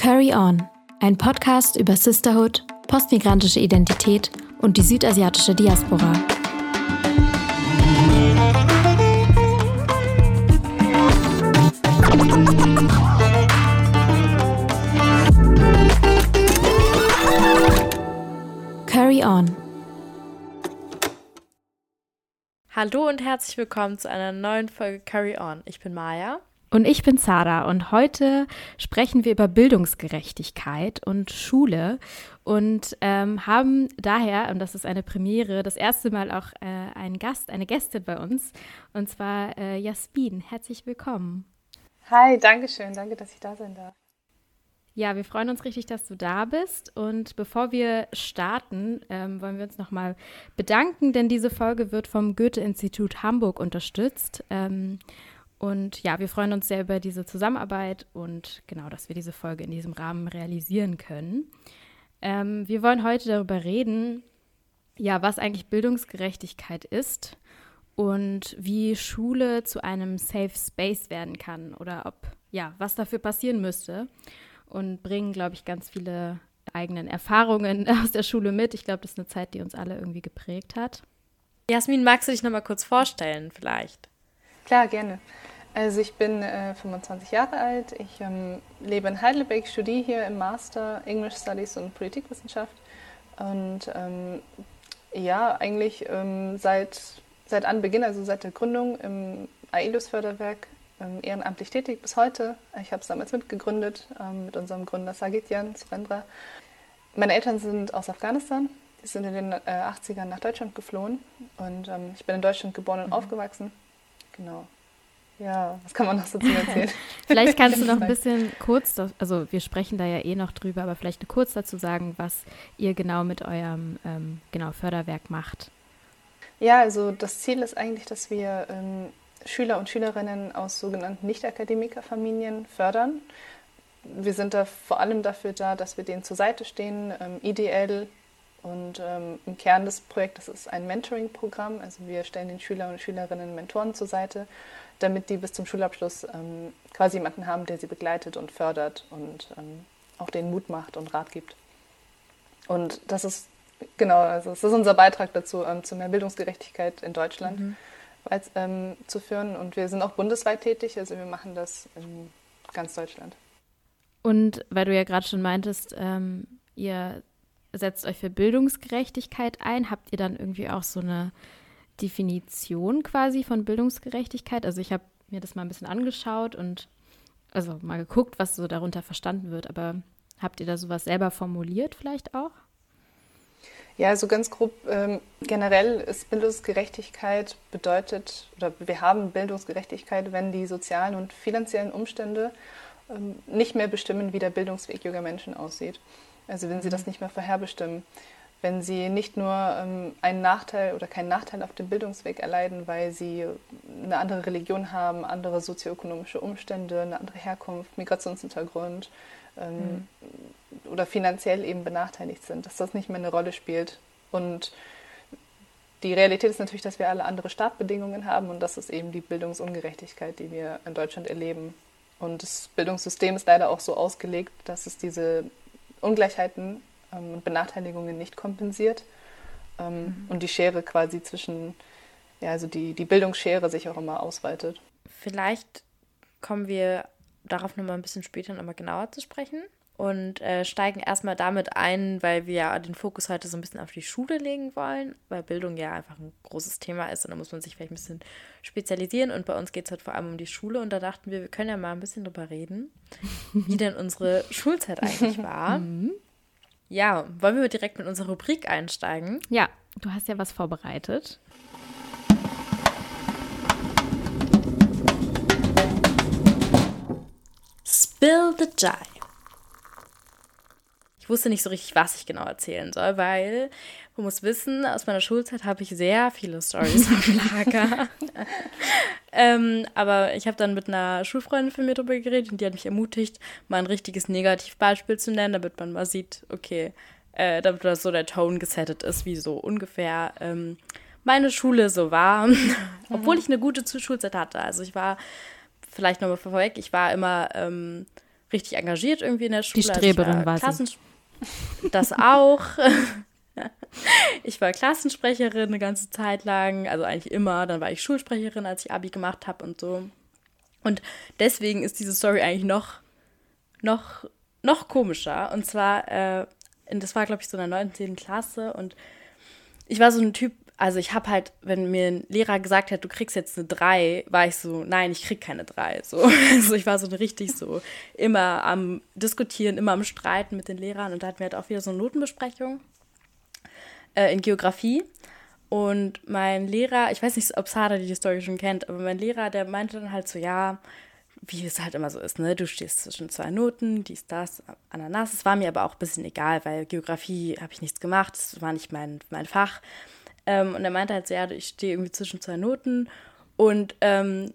Curry On, ein Podcast über Sisterhood, postmigrantische Identität und die südasiatische Diaspora. Curry On. Hallo und herzlich willkommen zu einer neuen Folge Curry On. Ich bin Maya. Und ich bin Zara und heute sprechen wir über Bildungsgerechtigkeit und Schule und ähm, haben daher, und das ist eine Premiere, das erste Mal auch äh, einen Gast, eine Gästin bei uns, und zwar äh, Jasmin. Herzlich willkommen. Hi, danke schön, danke, dass ich da sein darf. Ja, wir freuen uns richtig, dass du da bist. Und bevor wir starten, ähm, wollen wir uns nochmal bedanken, denn diese Folge wird vom Goethe-Institut Hamburg unterstützt. Ähm, und ja, wir freuen uns sehr über diese Zusammenarbeit und genau, dass wir diese Folge in diesem Rahmen realisieren können. Ähm, wir wollen heute darüber reden, ja, was eigentlich Bildungsgerechtigkeit ist und wie Schule zu einem Safe Space werden kann oder ob, ja, was dafür passieren müsste und bringen, glaube ich, ganz viele eigenen Erfahrungen aus der Schule mit. Ich glaube, das ist eine Zeit, die uns alle irgendwie geprägt hat. Jasmin, magst du dich noch mal kurz vorstellen vielleicht? Klar, gerne. Also ich bin äh, 25 Jahre alt, ich ähm, lebe in Heidelberg, studiere hier im Master English Studies und Politikwissenschaft und ähm, ja, eigentlich ähm, seit, seit Anbeginn, also seit der Gründung im AELUS-Förderwerk ähm, ehrenamtlich tätig bis heute. Ich habe es damals mitgegründet ähm, mit unserem Gründer Sagityan Surendra. Meine Eltern sind aus Afghanistan, die sind in den äh, 80ern nach Deutschland geflohen und ähm, ich bin in Deutschland geboren und mhm. aufgewachsen. Genau. Ja, was kann man noch so zu erzählen? vielleicht kannst du noch ein bisschen kurz, also wir sprechen da ja eh noch drüber, aber vielleicht kurz dazu sagen, was ihr genau mit eurem ähm, genau, Förderwerk macht. Ja, also das Ziel ist eigentlich, dass wir ähm, Schüler und Schülerinnen aus sogenannten Nicht-Akademikerfamilien fördern. Wir sind da vor allem dafür da, dass wir denen zur Seite stehen, ähm, ideell und ähm, im Kern des Projektes ist ein Mentoring-Programm. Also wir stellen den Schüler und Schülerinnen Mentoren zur Seite damit die bis zum Schulabschluss ähm, quasi jemanden haben, der sie begleitet und fördert und ähm, auch den Mut macht und Rat gibt. Und das ist genau, also das ist unser Beitrag dazu, ähm, zu mehr Bildungsgerechtigkeit in Deutschland mhm. als, ähm, zu führen. Und wir sind auch bundesweit tätig, also wir machen das in ganz Deutschland. Und weil du ja gerade schon meintest, ähm, ihr setzt euch für Bildungsgerechtigkeit ein, habt ihr dann irgendwie auch so eine Definition quasi von Bildungsgerechtigkeit? Also ich habe mir das mal ein bisschen angeschaut und also mal geguckt, was so darunter verstanden wird. Aber habt ihr da sowas selber formuliert vielleicht auch? Ja, also ganz grob ähm, generell ist Bildungsgerechtigkeit bedeutet, oder wir haben Bildungsgerechtigkeit, wenn die sozialen und finanziellen Umstände ähm, nicht mehr bestimmen, wie der Bildungsweg junger Menschen aussieht. Also wenn sie das mhm. nicht mehr vorherbestimmen wenn sie nicht nur ähm, einen Nachteil oder keinen Nachteil auf dem Bildungsweg erleiden, weil sie eine andere Religion haben, andere sozioökonomische Umstände, eine andere Herkunft, Migrationshintergrund mhm. oder finanziell eben benachteiligt sind, dass das nicht mehr eine Rolle spielt. Und die Realität ist natürlich, dass wir alle andere Startbedingungen haben und das ist eben die Bildungsungerechtigkeit, die wir in Deutschland erleben. Und das Bildungssystem ist leider auch so ausgelegt, dass es diese Ungleichheiten ähm, und Benachteiligungen nicht kompensiert. Ähm, mhm. Und die Schere quasi zwischen, ja, also die, die Bildungsschere sich auch immer ausweitet. Vielleicht kommen wir darauf nochmal ein bisschen später nochmal genauer zu sprechen und äh, steigen erstmal damit ein, weil wir ja den Fokus heute so ein bisschen auf die Schule legen wollen, weil Bildung ja einfach ein großes Thema ist und da muss man sich vielleicht ein bisschen spezialisieren. Und bei uns geht es heute vor allem um die Schule und da dachten wir, wir können ja mal ein bisschen drüber reden, wie denn unsere Schulzeit eigentlich war. Mhm. Ja, wollen wir direkt mit unserer Rubrik einsteigen? Ja, du hast ja was vorbereitet. Spill the Jai. Ich wusste nicht so richtig, was ich genau erzählen soll, weil man muss wissen, aus meiner Schulzeit habe ich sehr viele Stories auf Lager. Ähm, aber ich habe dann mit einer Schulfreundin von mir darüber geredet und die hat mich ermutigt, mal ein richtiges Negativbeispiel zu nennen, damit man mal sieht, okay, äh, damit das so der Tone gesettet ist, wie so ungefähr ähm, meine Schule so war. Mhm. Obwohl ich eine gute Schulzeit hatte. Also ich war, vielleicht nochmal vorweg, ich war immer ähm, richtig engagiert irgendwie in der Schule. Die Streberin also war, war sie. Das auch. ich war Klassensprecherin eine ganze Zeit lang, also eigentlich immer. Dann war ich Schulsprecherin, als ich Abi gemacht habe und so. Und deswegen ist diese Story eigentlich noch, noch, noch komischer. Und zwar, äh, das war, glaube ich, so in der 9. Klasse und ich war so ein Typ, also ich habe halt, wenn mir ein Lehrer gesagt hat, du kriegst jetzt eine 3, war ich so, nein, ich krieg keine 3. So. Also ich war so richtig so immer am Diskutieren, immer am Streiten mit den Lehrern und da hatten wir halt auch wieder so eine Notenbesprechung äh, in Geografie. Und mein Lehrer, ich weiß nicht, ob Sarah die Story schon kennt, aber mein Lehrer, der meinte dann halt so, ja, wie es halt immer so ist, ne? Du stehst zwischen zwei Noten, dies, das, Ananas. Es war mir aber auch ein bisschen egal, weil Geografie habe ich nichts gemacht, es war nicht mein, mein Fach. Ähm, und er meinte halt so, ja, ich stehe irgendwie zwischen zwei Noten und ähm,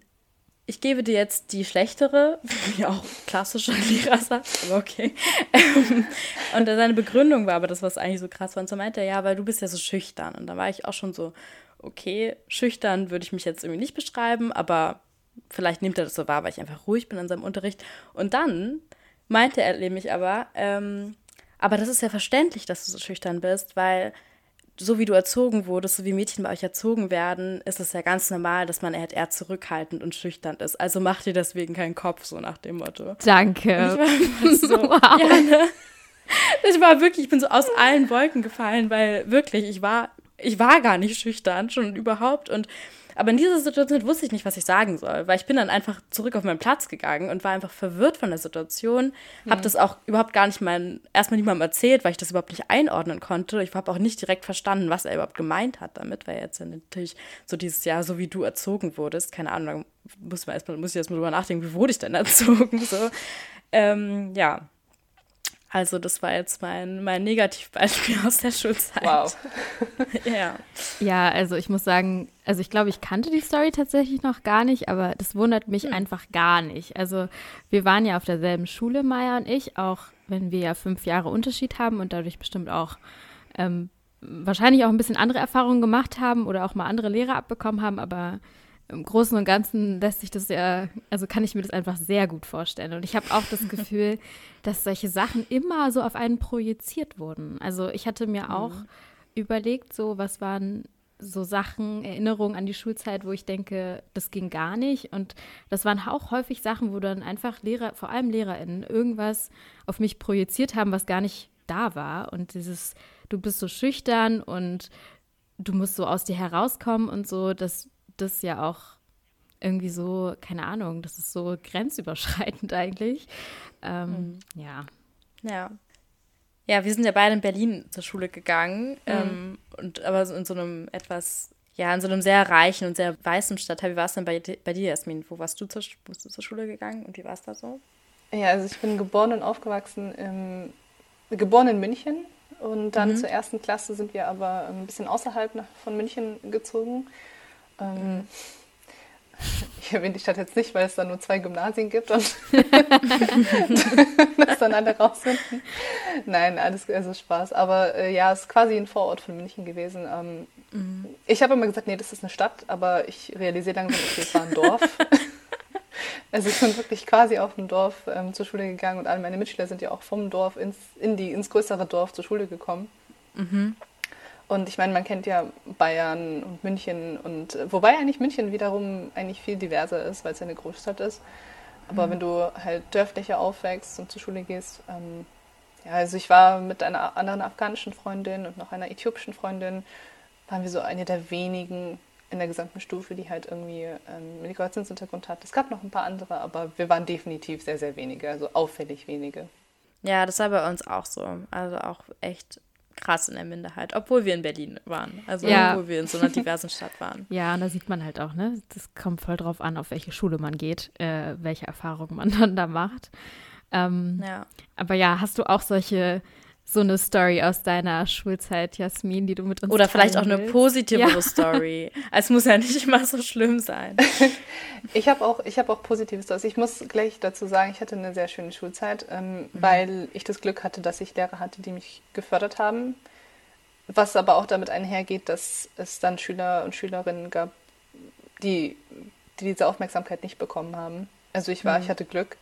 ich gebe dir jetzt die schlechtere, wie auch klassischer Lehrersatz, aber okay. Ähm, und seine Begründung war aber das, was eigentlich so krass war. Und so meinte er, ja, weil du bist ja so schüchtern. Und da war ich auch schon so, okay, schüchtern würde ich mich jetzt irgendwie nicht beschreiben, aber vielleicht nimmt er das so wahr, weil ich einfach ruhig bin in seinem Unterricht. Und dann meinte er nämlich aber, ähm, aber das ist ja verständlich, dass du so schüchtern bist, weil so wie du erzogen wurdest, so wie Mädchen bei euch erzogen werden, ist es ja ganz normal, dass man halt eher zurückhaltend und schüchtern ist. Also mach dir deswegen keinen Kopf, so nach dem Motto. Danke. Ich war, so, wow. ja, ne? Ich war wirklich, ich bin so aus allen Wolken gefallen, weil wirklich, ich war, ich war gar nicht schüchtern, schon überhaupt. Und aber in dieser Situation wusste ich nicht, was ich sagen soll, weil ich bin dann einfach zurück auf meinen Platz gegangen und war einfach verwirrt von der Situation. Mhm. Habe das auch überhaupt gar nicht mein, erstmal niemandem erzählt, weil ich das überhaupt nicht einordnen konnte. Ich habe auch nicht direkt verstanden, was er überhaupt gemeint hat damit, weil jetzt natürlich so dieses Jahr, so wie du erzogen wurdest, keine Ahnung, muss, man erstmal, muss ich erstmal drüber nachdenken, wie wurde ich denn erzogen? So. Ähm, ja, also das war jetzt mein, mein Negativbeispiel aus der Schulzeit. Wow. ja. Ja, also ich muss sagen, also ich glaube, ich kannte die Story tatsächlich noch gar nicht, aber das wundert mich hm. einfach gar nicht. Also wir waren ja auf derselben Schule, Maya und ich, auch wenn wir ja fünf Jahre Unterschied haben und dadurch bestimmt auch ähm, wahrscheinlich auch ein bisschen andere Erfahrungen gemacht haben oder auch mal andere Lehrer abbekommen haben, aber im Großen und Ganzen lässt sich das ja, also kann ich mir das einfach sehr gut vorstellen. Und ich habe auch das Gefühl, dass solche Sachen immer so auf einen projiziert wurden. Also ich hatte mir auch mhm. überlegt, so was waren so Sachen, Erinnerungen an die Schulzeit, wo ich denke, das ging gar nicht. Und das waren auch häufig Sachen, wo dann einfach Lehrer, vor allem LehrerInnen, irgendwas auf mich projiziert haben, was gar nicht da war. Und dieses, du bist so schüchtern und du musst so aus dir herauskommen und so, das das ja auch irgendwie so, keine Ahnung, das ist so grenzüberschreitend eigentlich. Ähm, mhm. Ja. Ja. Ja, wir sind ja beide in Berlin zur Schule gegangen, mhm. ähm, und aber in so einem etwas, ja, in so einem sehr reichen und sehr weißen Stadtteil. Wie war es denn bei, bei dir, Jasmin? Wo warst du, zur, bist du zur Schule gegangen und wie war es da so? Ja, also ich bin geboren und aufgewachsen, im, geboren in München und dann mhm. zur ersten Klasse sind wir aber ein bisschen außerhalb von München gezogen ähm, ich erwähne die Stadt jetzt nicht, weil es da nur zwei Gymnasien gibt und das dann alle rausfinden. Nein, alles also Spaß. Aber äh, ja, es ist quasi ein Vorort von München gewesen. Ähm, mhm. Ich habe immer gesagt, nee, das ist eine Stadt, aber ich realisiere langsam, okay, es war ein Dorf. also ich bin wirklich quasi auf dem Dorf ähm, zur Schule gegangen und alle meine Mitschüler sind ja auch vom Dorf ins, in die, ins größere Dorf zur Schule gekommen. Mhm. Und ich meine, man kennt ja Bayern und München und wobei eigentlich München wiederum eigentlich viel diverser ist, weil es ja eine Großstadt ist. Aber mhm. wenn du halt dörflicher aufwächst und zur Schule gehst, ähm, ja, also ich war mit einer anderen afghanischen Freundin und noch einer äthiopischen Freundin, waren wir so eine der wenigen in der gesamten Stufe, die halt irgendwie ähm, Migrationshintergrund hat. Es gab noch ein paar andere, aber wir waren definitiv sehr, sehr wenige, also auffällig wenige. Ja, das war bei uns auch so. Also auch echt krass in der Minderheit, obwohl wir in Berlin waren. Also ja. obwohl wir in so einer diversen Stadt waren. Ja, und da sieht man halt auch, ne? Das kommt voll drauf an, auf welche Schule man geht, äh, welche Erfahrungen man dann da macht. Ähm, ja. Aber ja, hast du auch solche so eine Story aus deiner Schulzeit, Jasmin, die du mit uns Oder vielleicht auch eine positivere ja. Story. Es muss ja nicht immer so schlimm sein. ich habe auch, hab auch positive Stories. Ich muss gleich dazu sagen, ich hatte eine sehr schöne Schulzeit, ähm, mhm. weil ich das Glück hatte, dass ich Lehrer hatte, die mich gefördert haben. Was aber auch damit einhergeht, dass es dann Schüler und Schülerinnen gab, die, die diese Aufmerksamkeit nicht bekommen haben. Also ich war, mhm. ich hatte Glück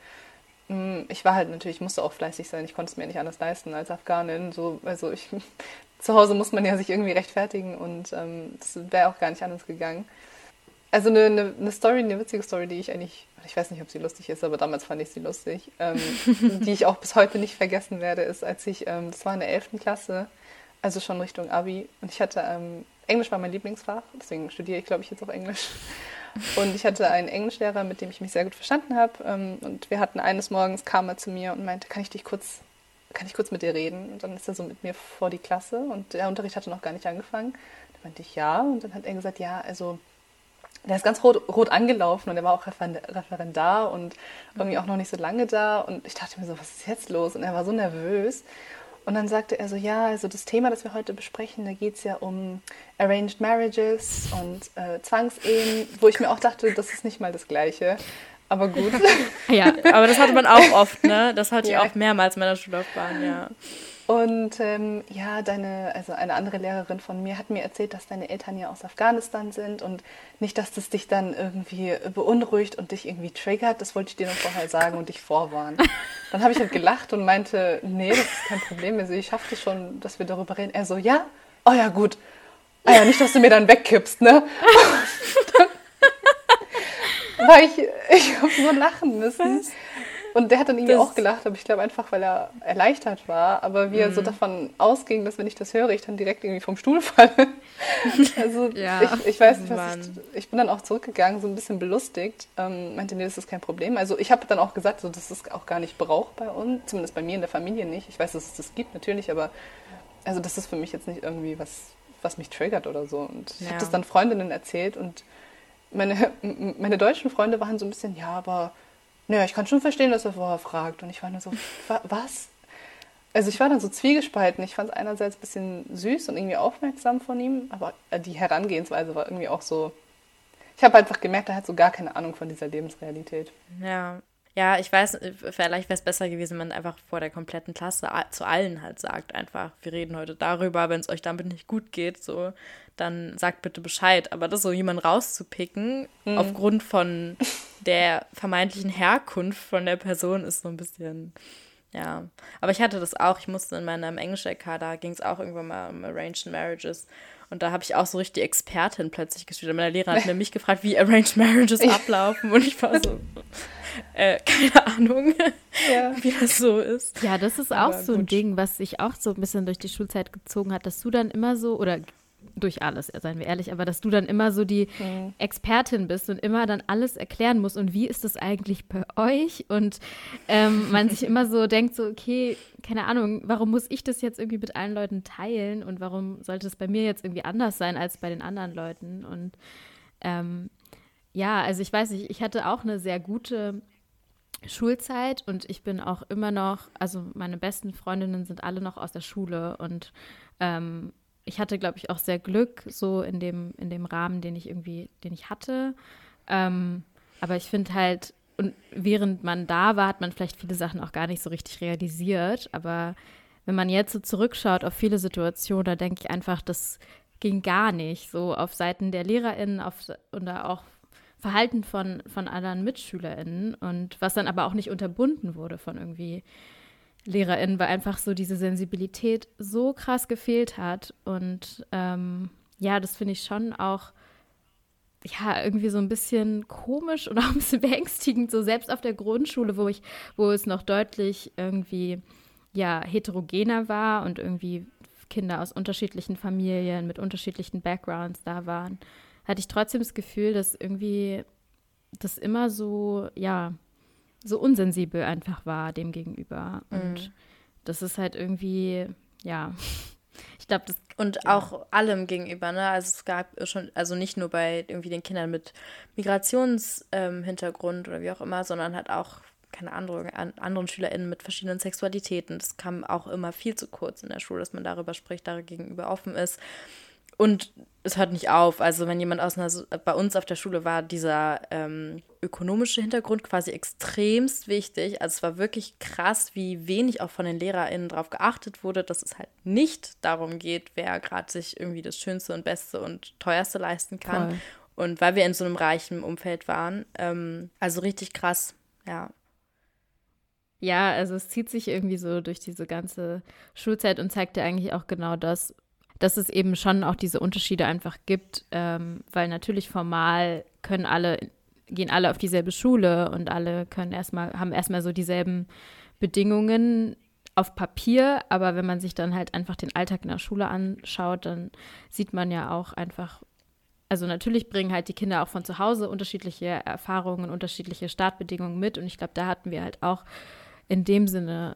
ich war halt natürlich, ich musste auch fleißig sein, ich konnte es mir nicht anders leisten als Afghanin. So, also ich, zu Hause muss man ja sich irgendwie rechtfertigen und ähm, das wäre auch gar nicht anders gegangen. Also eine, eine, eine, Story, eine witzige Story, die ich eigentlich, ich weiß nicht, ob sie lustig ist, aber damals fand ich sie lustig, ähm, die ich auch bis heute nicht vergessen werde, ist, als ich, ähm, das war in der 11. Klasse, also schon Richtung Abi, und ich hatte, ähm, Englisch war mein Lieblingsfach, deswegen studiere ich, glaube ich, jetzt auch Englisch. Und ich hatte einen Englischlehrer, mit dem ich mich sehr gut verstanden habe. Ähm, und wir hatten eines Morgens, kam er zu mir und meinte, kann ich dich kurz, kann ich kurz mit dir reden? Und dann ist er so mit mir vor die Klasse und der Unterricht hatte noch gar nicht angefangen. Da meinte ich ja. Und dann hat er gesagt, ja, also der ist ganz rot, rot angelaufen und er war auch Referendar und irgendwie auch noch nicht so lange da. Und ich dachte mir so, was ist jetzt los? Und er war so nervös. Und dann sagte er so, ja, also das Thema, das wir heute besprechen, da geht es ja um Arranged Marriages und äh, Zwangsehen, wo ich mir auch dachte, das ist nicht mal das Gleiche. Aber gut. ja, aber das hatte man auch oft, ne? Das hatte ja. ich auch mehrmals in meiner Schullaufbahn, ja. Und ähm, ja, deine, also eine andere Lehrerin von mir hat mir erzählt, dass deine Eltern ja aus Afghanistan sind und nicht, dass das dich dann irgendwie beunruhigt und dich irgendwie triggert. Das wollte ich dir noch vorher sagen und dich vorwarnen. Dann habe ich halt gelacht und meinte, nee, das ist kein Problem. Also ich schaffe das schon, dass wir darüber reden. Er so, ja, oh ja, gut. Ah ja, nicht, dass du mir dann wegkippst, ne? war ich, ich habe nur lachen müssen. Und der hat dann irgendwie das auch gelacht, aber ich glaube einfach, weil er erleichtert war. Aber wie er so mhm. davon ausging, dass wenn ich das höre, ich dann direkt irgendwie vom Stuhl falle. also ja, ich, ich, weiß nicht, was ich, ich bin dann auch zurückgegangen, so ein bisschen belustigt. Ähm, meinte, nee, das ist kein Problem. Also ich habe dann auch gesagt, so, das ist auch gar nicht Brauch bei uns, zumindest bei mir in der Familie nicht. Ich weiß, dass es das gibt natürlich, aber also das ist für mich jetzt nicht irgendwie was, was mich triggert oder so. Und ich ja. habe das dann Freundinnen erzählt und meine, meine deutschen Freunde waren so ein bisschen, ja, aber naja, ich kann schon verstehen, dass er vorher fragt. Und ich war nur so, was? Also ich war dann so zwiegespalten. Ich fand es einerseits ein bisschen süß und irgendwie aufmerksam von ihm, aber die Herangehensweise war irgendwie auch so. Ich habe einfach gemerkt, er hat so gar keine Ahnung von dieser Lebensrealität. Ja, ja, ich weiß, vielleicht wäre es besser gewesen, wenn man einfach vor der kompletten Klasse zu allen halt sagt, einfach, wir reden heute darüber, wenn es euch damit nicht gut geht, so, dann sagt bitte Bescheid. Aber das so jemand rauszupicken, mhm. aufgrund von der vermeintlichen Herkunft von der Person, ist so ein bisschen, ja. Aber ich hatte das auch, ich musste in meinem Englisch-LK, da ging es auch irgendwann mal um Arranged Marriages. Und da habe ich auch so richtig Expertin plötzlich gespielt. Meine Lehrer hat mich gefragt, wie Arranged Marriages ablaufen. Und ich war so, äh, keine Ahnung, ja. wie das so ist. Ja, das ist auch Aber so ein Ding, was sich auch so ein bisschen durch die Schulzeit gezogen hat, dass du dann immer so, oder durch alles, seien wir ehrlich, aber dass du dann immer so die mhm. Expertin bist und immer dann alles erklären musst und wie ist das eigentlich bei euch und ähm, man sich immer so denkt, so, okay, keine Ahnung, warum muss ich das jetzt irgendwie mit allen Leuten teilen und warum sollte es bei mir jetzt irgendwie anders sein als bei den anderen Leuten und ähm, ja, also ich weiß nicht, ich hatte auch eine sehr gute Schulzeit und ich bin auch immer noch, also meine besten Freundinnen sind alle noch aus der Schule und ähm, ich hatte, glaube ich, auch sehr Glück, so in dem, in dem Rahmen, den ich irgendwie, den ich hatte. Ähm, aber ich finde halt, und während man da war, hat man vielleicht viele Sachen auch gar nicht so richtig realisiert. Aber wenn man jetzt so zurückschaut auf viele Situationen, da denke ich einfach, das ging gar nicht. So auf Seiten der LehrerInnen auf, oder auch Verhalten von, von anderen MitschülerInnen und was dann aber auch nicht unterbunden wurde von irgendwie LehrerInnen, weil einfach so diese Sensibilität so krass gefehlt hat. Und ähm, ja, das finde ich schon auch ja, irgendwie so ein bisschen komisch und auch ein bisschen beängstigend, so selbst auf der Grundschule, wo ich, wo es noch deutlich irgendwie ja heterogener war und irgendwie Kinder aus unterschiedlichen Familien mit unterschiedlichen Backgrounds da waren, hatte ich trotzdem das Gefühl, dass irgendwie das immer so, ja, so unsensibel einfach war dem gegenüber. Mhm. Und das ist halt irgendwie, ja, ich glaube, das. Und ja. auch allem gegenüber, ne? Also es gab schon, also nicht nur bei irgendwie den Kindern mit Migrationshintergrund ähm, oder wie auch immer, sondern halt auch keine Ahnung, an anderen SchülerInnen mit verschiedenen Sexualitäten. Das kam auch immer viel zu kurz in der Schule, dass man darüber spricht, darüber gegenüber offen ist. Und es hört nicht auf. Also wenn jemand aus einer, bei uns auf der Schule war dieser ähm, ökonomische Hintergrund quasi extremst wichtig. Also es war wirklich krass, wie wenig auch von den LehrerInnen darauf geachtet wurde, dass es halt nicht darum geht, wer gerade sich irgendwie das Schönste und Beste und Teuerste leisten kann. Voll. Und weil wir in so einem reichen Umfeld waren. Ähm, also richtig krass, ja. Ja, also es zieht sich irgendwie so durch diese ganze Schulzeit und zeigt ja eigentlich auch genau das, dass es eben schon auch diese Unterschiede einfach gibt, ähm, weil natürlich formal können alle, gehen alle auf dieselbe Schule und alle können erstmal, haben erstmal so dieselben Bedingungen auf Papier, aber wenn man sich dann halt einfach den Alltag in der Schule anschaut, dann sieht man ja auch einfach, also natürlich bringen halt die Kinder auch von zu Hause unterschiedliche Erfahrungen, unterschiedliche Startbedingungen mit. Und ich glaube, da hatten wir halt auch in dem Sinne,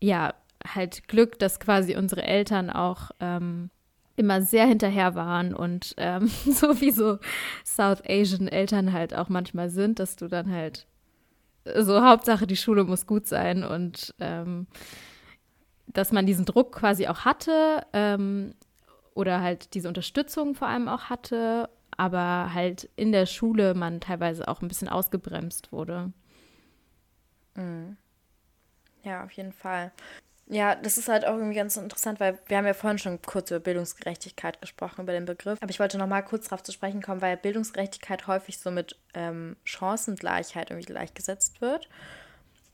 ja, halt Glück, dass quasi unsere Eltern auch ähm, immer sehr hinterher waren und ähm, so wie so South Asian Eltern halt auch manchmal sind, dass du dann halt so Hauptsache die Schule muss gut sein und ähm, dass man diesen Druck quasi auch hatte ähm, oder halt diese Unterstützung vor allem auch hatte, aber halt in der Schule man teilweise auch ein bisschen ausgebremst wurde. Mhm. Ja, auf jeden Fall. Ja, das ist halt auch irgendwie ganz interessant, weil wir haben ja vorhin schon kurz über Bildungsgerechtigkeit gesprochen, über den Begriff. Aber ich wollte noch mal kurz darauf zu sprechen kommen, weil Bildungsgerechtigkeit häufig so mit ähm, Chancengleichheit irgendwie gleichgesetzt wird.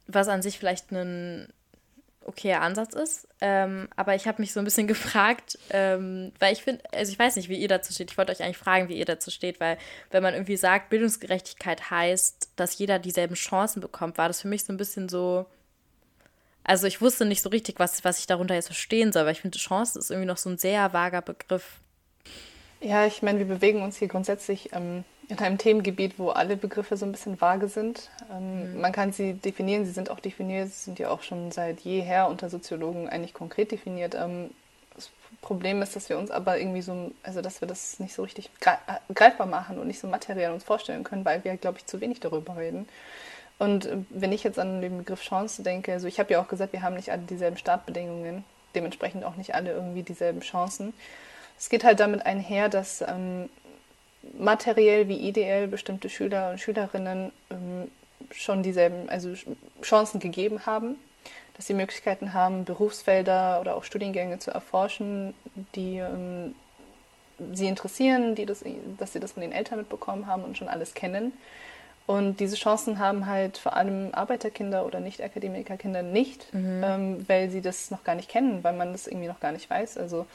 Was an sich vielleicht ein okayer Ansatz ist. Ähm, aber ich habe mich so ein bisschen gefragt, ähm, weil ich finde, also ich weiß nicht, wie ihr dazu steht. Ich wollte euch eigentlich fragen, wie ihr dazu steht, weil wenn man irgendwie sagt, Bildungsgerechtigkeit heißt, dass jeder dieselben Chancen bekommt, war das für mich so ein bisschen so. Also ich wusste nicht so richtig, was, was ich darunter jetzt verstehen soll, weil ich finde, Chance ist irgendwie noch so ein sehr vager Begriff. Ja, ich meine, wir bewegen uns hier grundsätzlich ähm, in einem Themengebiet, wo alle Begriffe so ein bisschen vage sind. Ähm, mhm. Man kann sie definieren, sie sind auch definiert, sie sind ja auch schon seit jeher unter Soziologen eigentlich konkret definiert. Ähm, das Problem ist, dass wir uns aber irgendwie so, also dass wir das nicht so richtig greifbar machen und nicht so materiell uns vorstellen können, weil wir, glaube ich, zu wenig darüber reden. Und wenn ich jetzt an den Begriff Chance denke, also ich habe ja auch gesagt, wir haben nicht alle dieselben Startbedingungen, dementsprechend auch nicht alle irgendwie dieselben Chancen. Es geht halt damit einher, dass ähm, materiell wie ideell bestimmte Schüler und Schülerinnen ähm, schon dieselben also Chancen gegeben haben, dass sie Möglichkeiten haben, Berufsfelder oder auch Studiengänge zu erforschen, die ähm, sie interessieren, die das, dass sie das von den Eltern mitbekommen haben und schon alles kennen. Und diese Chancen haben halt vor allem Arbeiterkinder oder Nicht-Akademikerkinder nicht, mhm. ähm, weil sie das noch gar nicht kennen, weil man das irgendwie noch gar nicht weiß. Also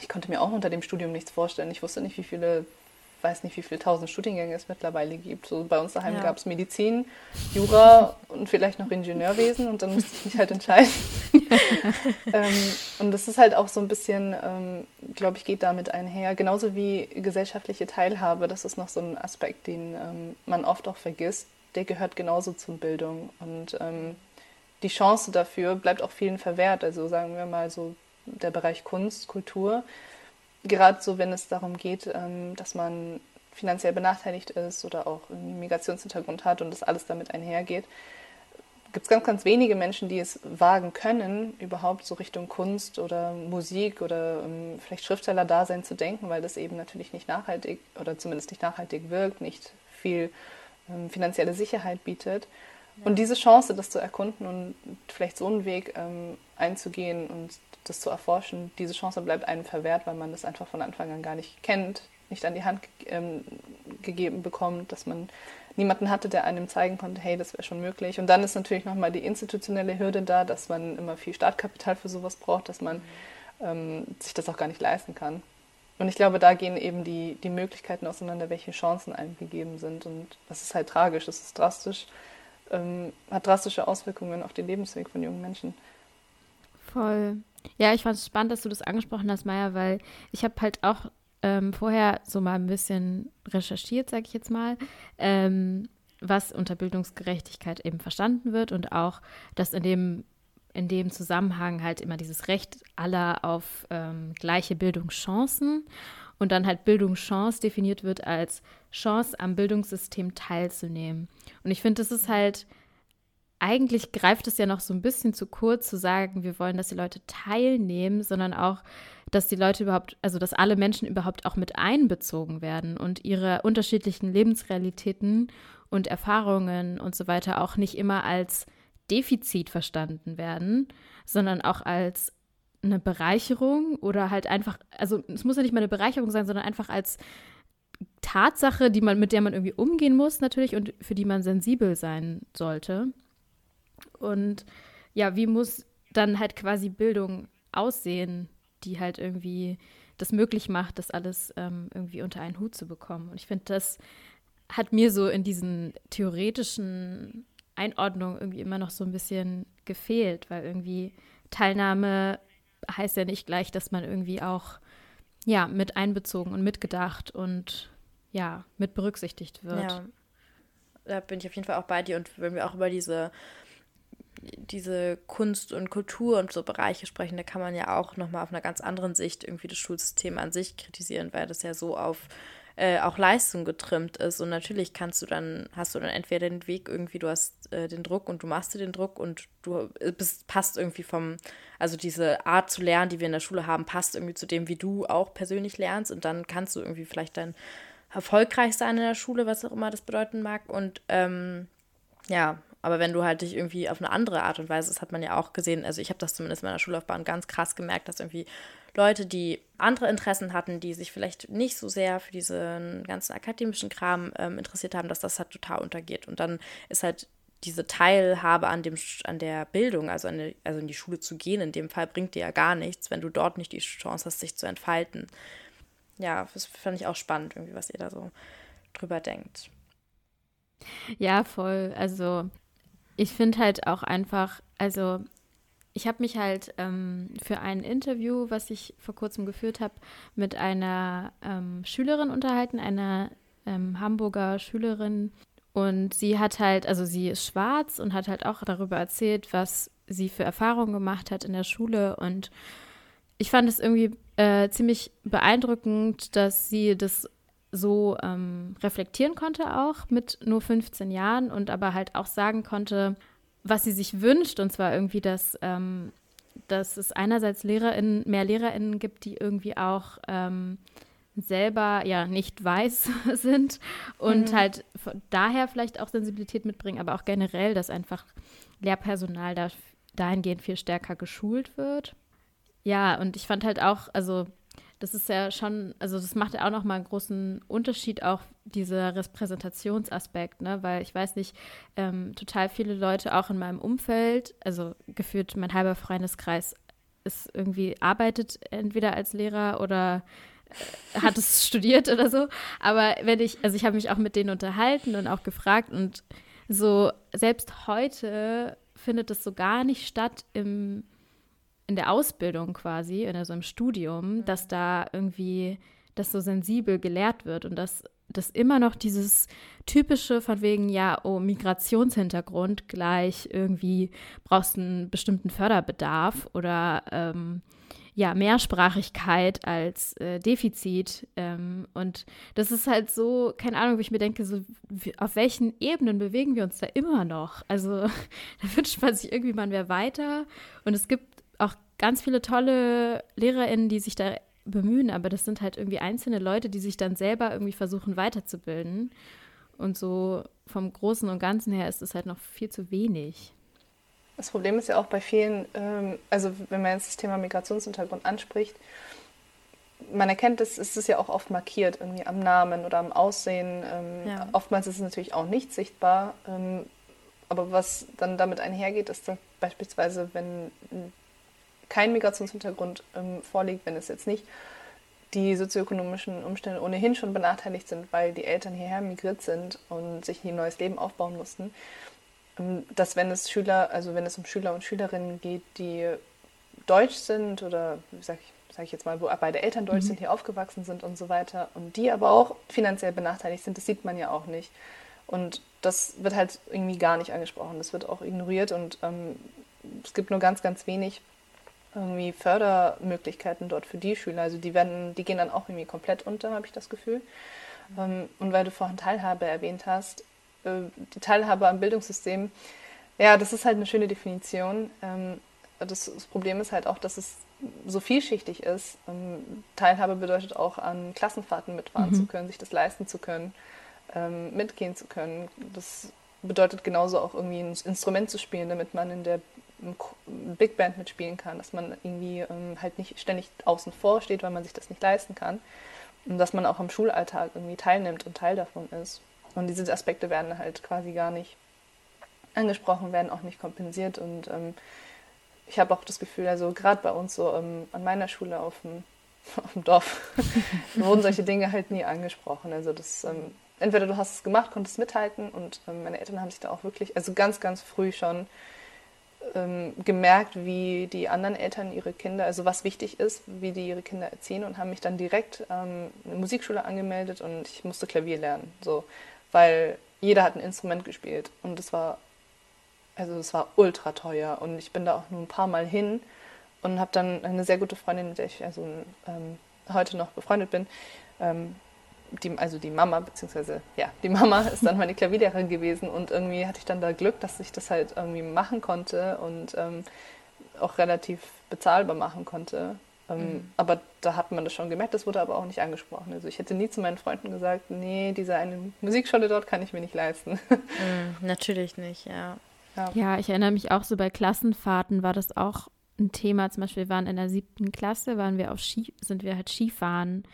ich konnte mir auch unter dem Studium nichts vorstellen. Ich wusste nicht, wie viele weiß nicht, wie viele tausend Studiengänge es mittlerweile gibt. So bei uns daheim ja. gab es Medizin, Jura und vielleicht noch Ingenieurwesen und dann musste ich mich halt entscheiden. ähm, und das ist halt auch so ein bisschen, ähm, glaube ich, geht damit einher. Genauso wie gesellschaftliche Teilhabe, das ist noch so ein Aspekt, den ähm, man oft auch vergisst. Der gehört genauso zur Bildung. Und ähm, die Chance dafür bleibt auch vielen verwehrt. Also sagen wir mal so der Bereich Kunst, Kultur gerade so, wenn es darum geht, ähm, dass man finanziell benachteiligt ist oder auch einen Migrationshintergrund hat und das alles damit einhergeht, gibt es ganz, ganz wenige Menschen, die es wagen können, überhaupt so Richtung Kunst oder Musik oder ähm, vielleicht Schriftsteller-Dasein zu denken, weil das eben natürlich nicht nachhaltig oder zumindest nicht nachhaltig wirkt, nicht viel ähm, finanzielle Sicherheit bietet. Und diese Chance, das zu erkunden und vielleicht so einen Weg ähm, einzugehen und das zu erforschen, diese Chance bleibt einem verwehrt, weil man das einfach von Anfang an gar nicht kennt, nicht an die Hand ähm, gegeben bekommt, dass man niemanden hatte, der einem zeigen konnte, hey, das wäre schon möglich. Und dann ist natürlich nochmal die institutionelle Hürde da, dass man immer viel Startkapital für sowas braucht, dass man ähm, sich das auch gar nicht leisten kann. Und ich glaube, da gehen eben die, die Möglichkeiten auseinander, welche Chancen einem gegeben sind. Und das ist halt tragisch, das ist drastisch, ähm, hat drastische Auswirkungen auf den Lebensweg von jungen Menschen. Voll. Ja, ich fand es spannend, dass du das angesprochen hast, Maya, weil ich habe halt auch ähm, vorher so mal ein bisschen recherchiert, sage ich jetzt mal, ähm, was unter Bildungsgerechtigkeit eben verstanden wird und auch, dass in dem, in dem Zusammenhang halt immer dieses Recht aller auf ähm, gleiche Bildungschancen und dann halt Bildungschance definiert wird als Chance am Bildungssystem teilzunehmen. Und ich finde, das ist halt eigentlich greift es ja noch so ein bisschen zu kurz zu sagen, wir wollen, dass die Leute teilnehmen, sondern auch, dass die Leute überhaupt, also dass alle Menschen überhaupt auch mit einbezogen werden und ihre unterschiedlichen Lebensrealitäten und Erfahrungen und so weiter auch nicht immer als Defizit verstanden werden, sondern auch als eine Bereicherung oder halt einfach, also es muss ja nicht mal eine Bereicherung sein, sondern einfach als Tatsache, die man, mit der man irgendwie umgehen muss natürlich und für die man sensibel sein sollte. Und ja, wie muss dann halt quasi Bildung aussehen, die halt irgendwie das möglich macht, das alles ähm, irgendwie unter einen Hut zu bekommen. Und ich finde, das hat mir so in diesen theoretischen Einordnungen irgendwie immer noch so ein bisschen gefehlt, weil irgendwie Teilnahme heißt ja nicht gleich, dass man irgendwie auch ja mit einbezogen und mitgedacht und ja mit berücksichtigt wird. Ja, da bin ich auf jeden Fall auch bei dir und wenn wir auch über diese diese Kunst und Kultur und so Bereiche sprechen, da kann man ja auch nochmal auf einer ganz anderen Sicht irgendwie das Schulsystem an sich kritisieren, weil das ja so auf äh, auch Leistung getrimmt ist. Und natürlich kannst du dann, hast du dann entweder den Weg irgendwie, du hast äh, den Druck und du machst dir den Druck und du bist, passt irgendwie vom, also diese Art zu lernen, die wir in der Schule haben, passt irgendwie zu dem, wie du auch persönlich lernst. Und dann kannst du irgendwie vielleicht dann erfolgreich sein in der Schule, was auch immer das bedeuten mag. Und ähm, ja, aber wenn du halt dich irgendwie auf eine andere Art und Weise, das hat man ja auch gesehen, also ich habe das zumindest in meiner Schullaufbahn ganz krass gemerkt, dass irgendwie Leute, die andere Interessen hatten, die sich vielleicht nicht so sehr für diesen ganzen akademischen Kram ähm, interessiert haben, dass das halt total untergeht. Und dann ist halt diese Teilhabe an, dem, an der Bildung, also, eine, also in die Schule zu gehen, in dem Fall bringt dir ja gar nichts, wenn du dort nicht die Chance hast, sich zu entfalten. Ja, das fand ich auch spannend, irgendwie, was ihr da so drüber denkt. Ja, voll. Also ich finde halt auch einfach, also ich habe mich halt ähm, für ein Interview, was ich vor kurzem geführt habe, mit einer ähm, Schülerin unterhalten, einer ähm, Hamburger Schülerin. Und sie hat halt, also sie ist schwarz und hat halt auch darüber erzählt, was sie für Erfahrungen gemacht hat in der Schule. Und ich fand es irgendwie äh, ziemlich beeindruckend, dass sie das so ähm, reflektieren konnte auch mit nur 15 Jahren und aber halt auch sagen konnte, was sie sich wünscht, und zwar irgendwie, dass, ähm, dass es einerseits LehrerInnen, mehr LehrerInnen gibt, die irgendwie auch ähm, selber ja nicht weiß sind und mhm. halt daher vielleicht auch Sensibilität mitbringen, aber auch generell, dass einfach Lehrpersonal da, dahingehend viel stärker geschult wird. Ja, und ich fand halt auch, also das ist ja schon, also das macht ja auch nochmal einen großen Unterschied, auch dieser Repräsentationsaspekt, ne? Weil ich weiß nicht, ähm, total viele Leute auch in meinem Umfeld, also geführt mein halber Freundeskreis ist irgendwie, arbeitet entweder als Lehrer oder äh, hat es studiert oder so. Aber wenn ich, also ich habe mich auch mit denen unterhalten und auch gefragt und so, selbst heute findet es so gar nicht statt im in der Ausbildung quasi, also im Studium, mhm. dass da irgendwie das so sensibel gelehrt wird und dass das immer noch dieses typische von wegen, ja, oh, Migrationshintergrund gleich irgendwie brauchst einen bestimmten Förderbedarf oder ähm, ja, Mehrsprachigkeit als äh, Defizit. Ähm, und das ist halt so, keine Ahnung, wie ich mir denke, so wie, auf welchen Ebenen bewegen wir uns da immer noch? Also da wünscht man sich irgendwie, man wäre weiter. Und es gibt ganz viele tolle LehrerInnen, die sich da bemühen, aber das sind halt irgendwie einzelne Leute, die sich dann selber irgendwie versuchen weiterzubilden. Und so vom Großen und Ganzen her ist es halt noch viel zu wenig. Das Problem ist ja auch bei vielen, ähm, also wenn man jetzt das Thema Migrationshintergrund anspricht, man erkennt es, ist es ja auch oft markiert, irgendwie am Namen oder am Aussehen. Ähm, ja. Oftmals ist es natürlich auch nicht sichtbar. Ähm, aber was dann damit einhergeht, ist dann beispielsweise, wenn kein Migrationshintergrund ähm, vorliegt, wenn es jetzt nicht die sozioökonomischen Umstände ohnehin schon benachteiligt sind, weil die Eltern hierher migriert sind und sich ein neues Leben aufbauen mussten, ähm, dass wenn es Schüler, also wenn es um Schüler und Schülerinnen geht, die deutsch sind oder sag ich, sag ich jetzt mal, wo beide Eltern deutsch mhm. sind, hier aufgewachsen sind und so weiter und die aber auch finanziell benachteiligt sind, das sieht man ja auch nicht. Und das wird halt irgendwie gar nicht angesprochen. Das wird auch ignoriert und ähm, es gibt nur ganz, ganz wenig irgendwie Fördermöglichkeiten dort für die Schüler. Also die werden, die gehen dann auch irgendwie komplett unter, habe ich das Gefühl. Mhm. und weil du vorhin Teilhabe erwähnt hast, äh, die Teilhabe am Bildungssystem, ja, das ist halt eine schöne Definition. Ähm, das, Problem ist halt auch, dass es so vielschichtig ist. Ähm, Teilhabe bedeutet auch, an Klassenfahrten mitfahren mhm. zu können, sich das leisten zu können, ähm, mitgehen zu können. Das bedeutet genauso auch irgendwie ein Instrument zu spielen, damit man in der Big Band mitspielen kann, dass man irgendwie ähm, halt nicht ständig außen vor steht, weil man sich das nicht leisten kann. Und dass man auch am Schulalltag irgendwie teilnimmt und Teil davon ist. Und diese Aspekte werden halt quasi gar nicht angesprochen werden, auch nicht kompensiert. Und ähm, ich habe auch das Gefühl, also gerade bei uns so ähm, an meiner Schule auf dem, auf dem Dorf wurden solche Dinge halt nie angesprochen. Also das, ähm, entweder du hast es gemacht, konntest mithalten und ähm, meine Eltern haben sich da auch wirklich, also ganz, ganz früh schon ähm, gemerkt, wie die anderen Eltern ihre Kinder, also was wichtig ist, wie die ihre Kinder erziehen und haben mich dann direkt ähm, eine Musikschule angemeldet und ich musste Klavier lernen, so, weil jeder hat ein Instrument gespielt und es war, also es war ultra teuer und ich bin da auch nur ein paar Mal hin und habe dann eine sehr gute Freundin, mit der ich also ähm, heute noch befreundet bin, ähm, die, also die Mama, beziehungsweise ja, die Mama ist dann meine Klavierlehrerin gewesen und irgendwie hatte ich dann da Glück, dass ich das halt irgendwie machen konnte und ähm, auch relativ bezahlbar machen konnte. Ähm, mhm. Aber da hat man das schon gemerkt, das wurde aber auch nicht angesprochen. Also ich hätte nie zu meinen Freunden gesagt, nee, diese eine Musikschule dort kann ich mir nicht leisten. Mhm, natürlich nicht, ja. ja. Ja, ich erinnere mich auch so bei Klassenfahrten war das auch ein Thema. Zum Beispiel, wir waren in der siebten Klasse, waren wir auf Ski, sind wir halt Skifahren.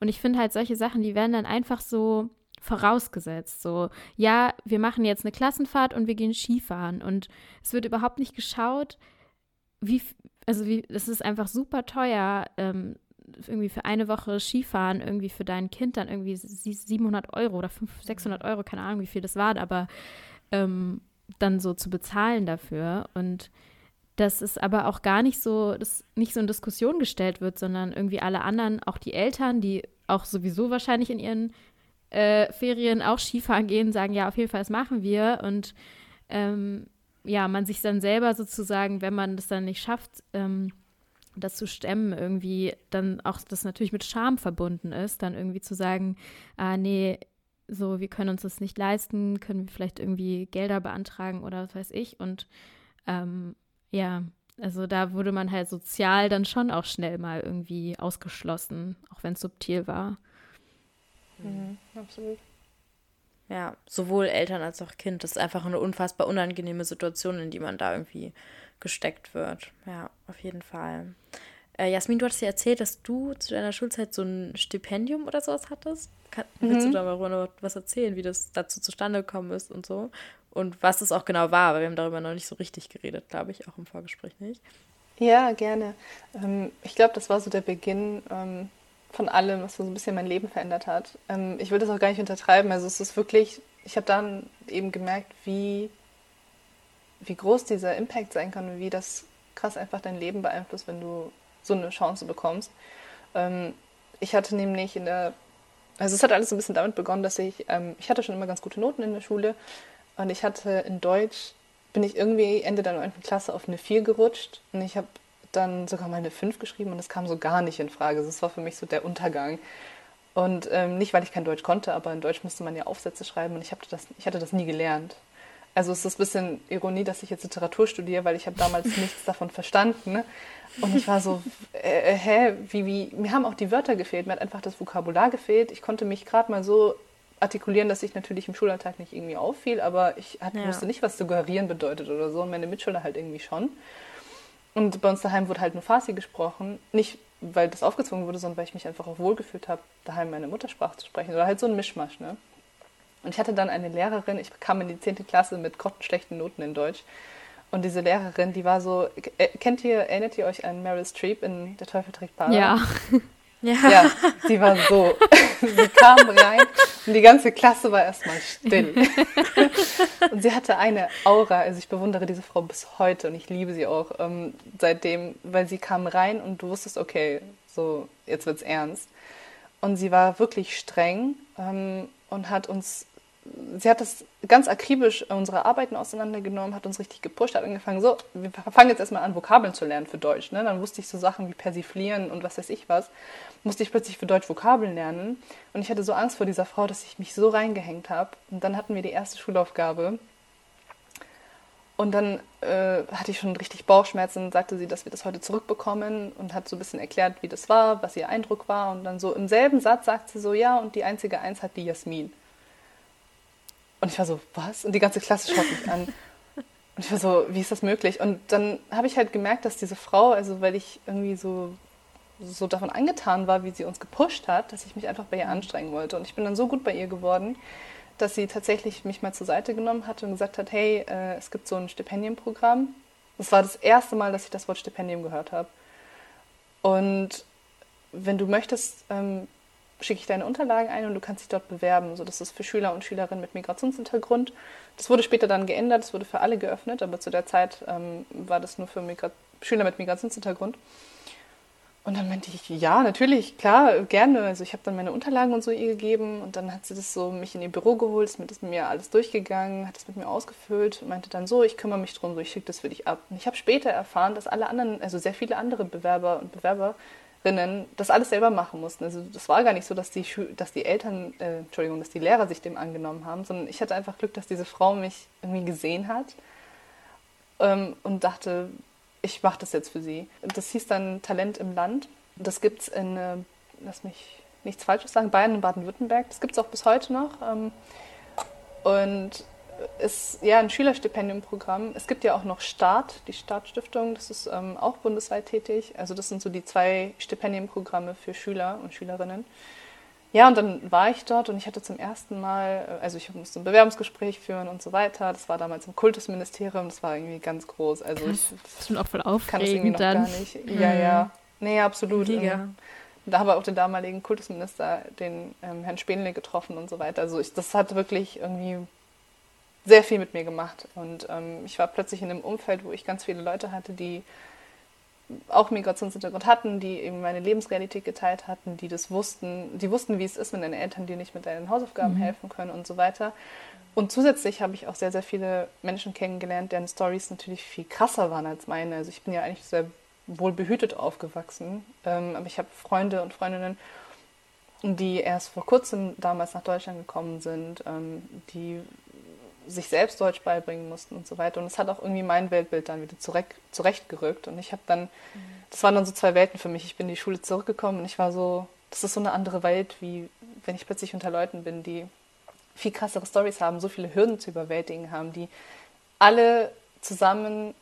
Und ich finde halt solche Sachen, die werden dann einfach so vorausgesetzt. So, ja, wir machen jetzt eine Klassenfahrt und wir gehen Skifahren. Und es wird überhaupt nicht geschaut, wie, also wie, es ist einfach super teuer, ähm, irgendwie für eine Woche Skifahren, irgendwie für dein Kind dann irgendwie 700 Euro oder 500, 600 Euro, keine Ahnung, wie viel das war, aber ähm, dann so zu bezahlen dafür. Und dass es aber auch gar nicht so, dass nicht so in Diskussion gestellt wird, sondern irgendwie alle anderen, auch die Eltern, die auch sowieso wahrscheinlich in ihren äh, Ferien auch Skifahren gehen, sagen, ja, auf jeden Fall, das machen wir. Und ähm, ja, man sich dann selber sozusagen, wenn man das dann nicht schafft, ähm, das zu stemmen, irgendwie dann auch das natürlich mit Scham verbunden ist, dann irgendwie zu sagen, ah, nee, so, wir können uns das nicht leisten, können wir vielleicht irgendwie Gelder beantragen oder was weiß ich. Und ähm, ja, also da wurde man halt sozial dann schon auch schnell mal irgendwie ausgeschlossen, auch wenn es subtil war. Mhm, absolut. Ja, sowohl Eltern als auch Kind. Das ist einfach eine unfassbar unangenehme Situation, in die man da irgendwie gesteckt wird. Ja, auf jeden Fall. Äh, Jasmin, du hattest ja erzählt, dass du zu deiner Schulzeit so ein Stipendium oder sowas hattest. Kann, mhm. Willst du da mal was erzählen, wie das dazu zustande gekommen ist und so? und was es auch genau war, weil wir haben darüber noch nicht so richtig geredet, glaube ich, auch im Vorgespräch nicht. Ja, gerne. Ähm, ich glaube, das war so der Beginn ähm, von allem, was so ein bisschen mein Leben verändert hat. Ähm, ich will das auch gar nicht untertreiben. Also es ist wirklich, ich habe dann eben gemerkt, wie, wie groß dieser Impact sein kann und wie das krass einfach dein Leben beeinflusst, wenn du so eine Chance bekommst. ich hatte nämlich in der, also es hat alles ein bisschen damit begonnen, dass ich, ich hatte schon immer ganz gute Noten in der Schule, und ich hatte in Deutsch, bin ich irgendwie Ende der 9. Klasse auf eine 4 gerutscht. Und ich habe dann sogar mal eine 5 geschrieben und das kam so gar nicht in Frage. Das war für mich so der Untergang. Und ähm, nicht, weil ich kein Deutsch konnte, aber in Deutsch musste man ja Aufsätze schreiben und ich, das, ich hatte das nie gelernt. Also es ist ein bisschen Ironie, dass ich jetzt Literatur studiere, weil ich habe damals nichts davon verstanden. Und ich war so, äh, äh, hä, wie, wie, mir haben auch die Wörter gefehlt, mir hat einfach das Vokabular gefehlt. Ich konnte mich gerade mal so artikulieren, dass ich natürlich im Schulalltag nicht irgendwie auffiel, aber ich hatte, ja. wusste nicht, was suggerieren bedeutet oder so und meine Mitschüler halt irgendwie schon. Und bei uns daheim wurde halt nur Farsi gesprochen. Nicht, weil das aufgezwungen wurde, sondern weil ich mich einfach auch wohlgefühlt habe, daheim meine Muttersprache zu sprechen. Oder halt so ein Mischmasch, ne? Und ich hatte dann eine Lehrerin, ich kam in die 10. Klasse mit grottenschlechten Noten in Deutsch. Und diese Lehrerin, die war so, äh, kennt ihr, erinnert ihr euch an Meryl Streep in Der Teufel trägt Prada? Ja. Ja. ja, sie war so. sie kam rein und die ganze Klasse war erstmal still. und sie hatte eine Aura, also ich bewundere diese Frau bis heute und ich liebe sie auch ähm, seitdem, weil sie kam rein und du wusstest, okay, so jetzt wird's ernst. Und sie war wirklich streng ähm, und hat uns sie hat das ganz akribisch unsere Arbeiten auseinandergenommen, hat uns richtig gepusht, hat angefangen, so, wir fangen jetzt erstmal an, Vokabeln zu lernen für Deutsch. Ne? Dann wusste ich so Sachen wie persiflieren und was weiß ich was. Musste ich plötzlich für Deutsch Vokabeln lernen. Und ich hatte so Angst vor dieser Frau, dass ich mich so reingehängt habe. Und dann hatten wir die erste Schulaufgabe. Und dann äh, hatte ich schon richtig Bauchschmerzen sagte sie, dass wir das heute zurückbekommen und hat so ein bisschen erklärt, wie das war, was ihr Eindruck war. Und dann so im selben Satz sagt sie so, ja, und die einzige Eins hat die Jasmin. Und ich war so, was? Und die ganze Klasse schaut mich an. Und ich war so, wie ist das möglich? Und dann habe ich halt gemerkt, dass diese Frau, also weil ich irgendwie so, so davon angetan war, wie sie uns gepusht hat, dass ich mich einfach bei ihr anstrengen wollte. Und ich bin dann so gut bei ihr geworden, dass sie tatsächlich mich mal zur Seite genommen hat und gesagt hat, hey, äh, es gibt so ein Stipendienprogramm. Das war das erste Mal, dass ich das Wort Stipendium gehört habe. Und wenn du möchtest, ähm, schicke ich deine Unterlagen ein und du kannst dich dort bewerben. So, das ist für Schüler und Schülerinnen mit Migrationshintergrund. Das wurde später dann geändert, das wurde für alle geöffnet, aber zu der Zeit ähm, war das nur für Migra Schüler mit Migrationshintergrund. Und dann meinte ich, ja, natürlich, klar, gerne. Also ich habe dann meine Unterlagen und so ihr gegeben und dann hat sie das so mich in ihr Büro geholt, ist mit mir alles durchgegangen, hat es mit mir ausgefüllt meinte dann so, ich kümmere mich drum, so ich schicke das für dich ab. Und ich habe später erfahren, dass alle anderen, also sehr viele andere Bewerber und Bewerberinnen das alles selber machen mussten. Also das war gar nicht so, dass die, dass die Eltern, äh, Entschuldigung, dass die Lehrer sich dem angenommen haben, sondern ich hatte einfach Glück, dass diese Frau mich irgendwie gesehen hat ähm, und dachte, ich mache das jetzt für sie. Das hieß dann Talent im Land. Das gibt es in, äh, lass mich nichts Falsches sagen, Bayern und Baden-Württemberg. Das gibt es auch bis heute noch. Ähm, und ist ja ein Schülerstipendiumprogramm. Es gibt ja auch noch Start, die Startstiftung, das ist ähm, auch bundesweit tätig. Also das sind so die zwei Stipendienprogramme für Schüler und Schülerinnen. Ja, und dann war ich dort und ich hatte zum ersten Mal, äh, also ich musste ein Bewerbungsgespräch führen und so weiter. Das war damals im Kultusministerium, das war irgendwie ganz groß. Also ich das ist auch voll aufregend kann das irgendwie noch dann. gar nicht. Ja, mhm. ja. Nee, absolut. Liga. Da haben wir auch den damaligen Kultusminister, den ähm, Herrn Spenle, getroffen und so weiter. Also ich, das hat wirklich irgendwie sehr viel mit mir gemacht. Und ähm, ich war plötzlich in einem Umfeld, wo ich ganz viele Leute hatte, die auch Migrationshintergrund hatten, die eben meine Lebensrealität geteilt hatten, die das wussten, die wussten, wie es ist, wenn deine Eltern dir nicht mit deinen Hausaufgaben mhm. helfen können und so weiter. Und zusätzlich habe ich auch sehr, sehr viele Menschen kennengelernt, deren Stories natürlich viel krasser waren als meine. Also ich bin ja eigentlich sehr wohl behütet aufgewachsen, ähm, aber ich habe Freunde und Freundinnen, die erst vor kurzem damals nach Deutschland gekommen sind, ähm, die sich selbst Deutsch beibringen mussten und so weiter. Und es hat auch irgendwie mein Weltbild dann wieder zurecht, zurechtgerückt. Und ich habe dann, mhm. das waren dann so zwei Welten für mich. Ich bin in die Schule zurückgekommen und ich war so, das ist so eine andere Welt, wie wenn ich plötzlich unter Leuten bin, die viel krassere Stories haben, so viele Hürden zu überwältigen haben, die alle zusammen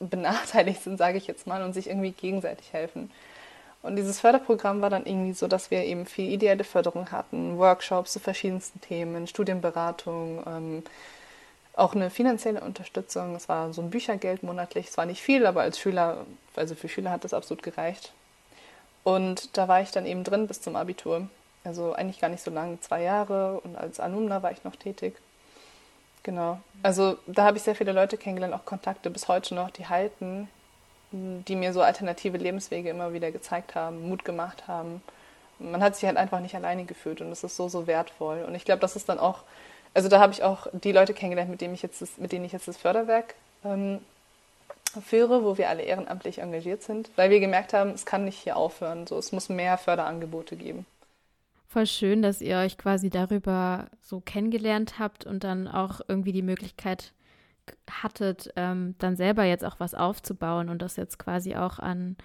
benachteiligt sind, sage ich jetzt mal, und sich irgendwie gegenseitig helfen. Und dieses Förderprogramm war dann irgendwie so, dass wir eben viel ideelle Förderung hatten, Workshops zu verschiedensten Themen, Studienberatung, ähm, auch eine finanzielle Unterstützung. Es war so ein Büchergeld monatlich. Es war nicht viel, aber als Schüler, also für Schüler hat das absolut gereicht. Und da war ich dann eben drin bis zum Abitur. Also eigentlich gar nicht so lange, zwei Jahre. Und als Alumna war ich noch tätig. Genau. Also da habe ich sehr viele Leute kennengelernt, auch Kontakte bis heute noch, die halten die mir so alternative Lebenswege immer wieder gezeigt haben, Mut gemacht haben. Man hat sich halt einfach nicht alleine gefühlt und das ist so, so wertvoll. Und ich glaube, das ist dann auch, also da habe ich auch die Leute kennengelernt, mit denen ich jetzt das, mit denen ich jetzt das Förderwerk ähm, führe, wo wir alle ehrenamtlich engagiert sind, weil wir gemerkt haben, es kann nicht hier aufhören. So, es muss mehr Förderangebote geben. Voll schön, dass ihr euch quasi darüber so kennengelernt habt und dann auch irgendwie die Möglichkeit hattet, ähm, dann selber jetzt auch was aufzubauen und das jetzt quasi auch an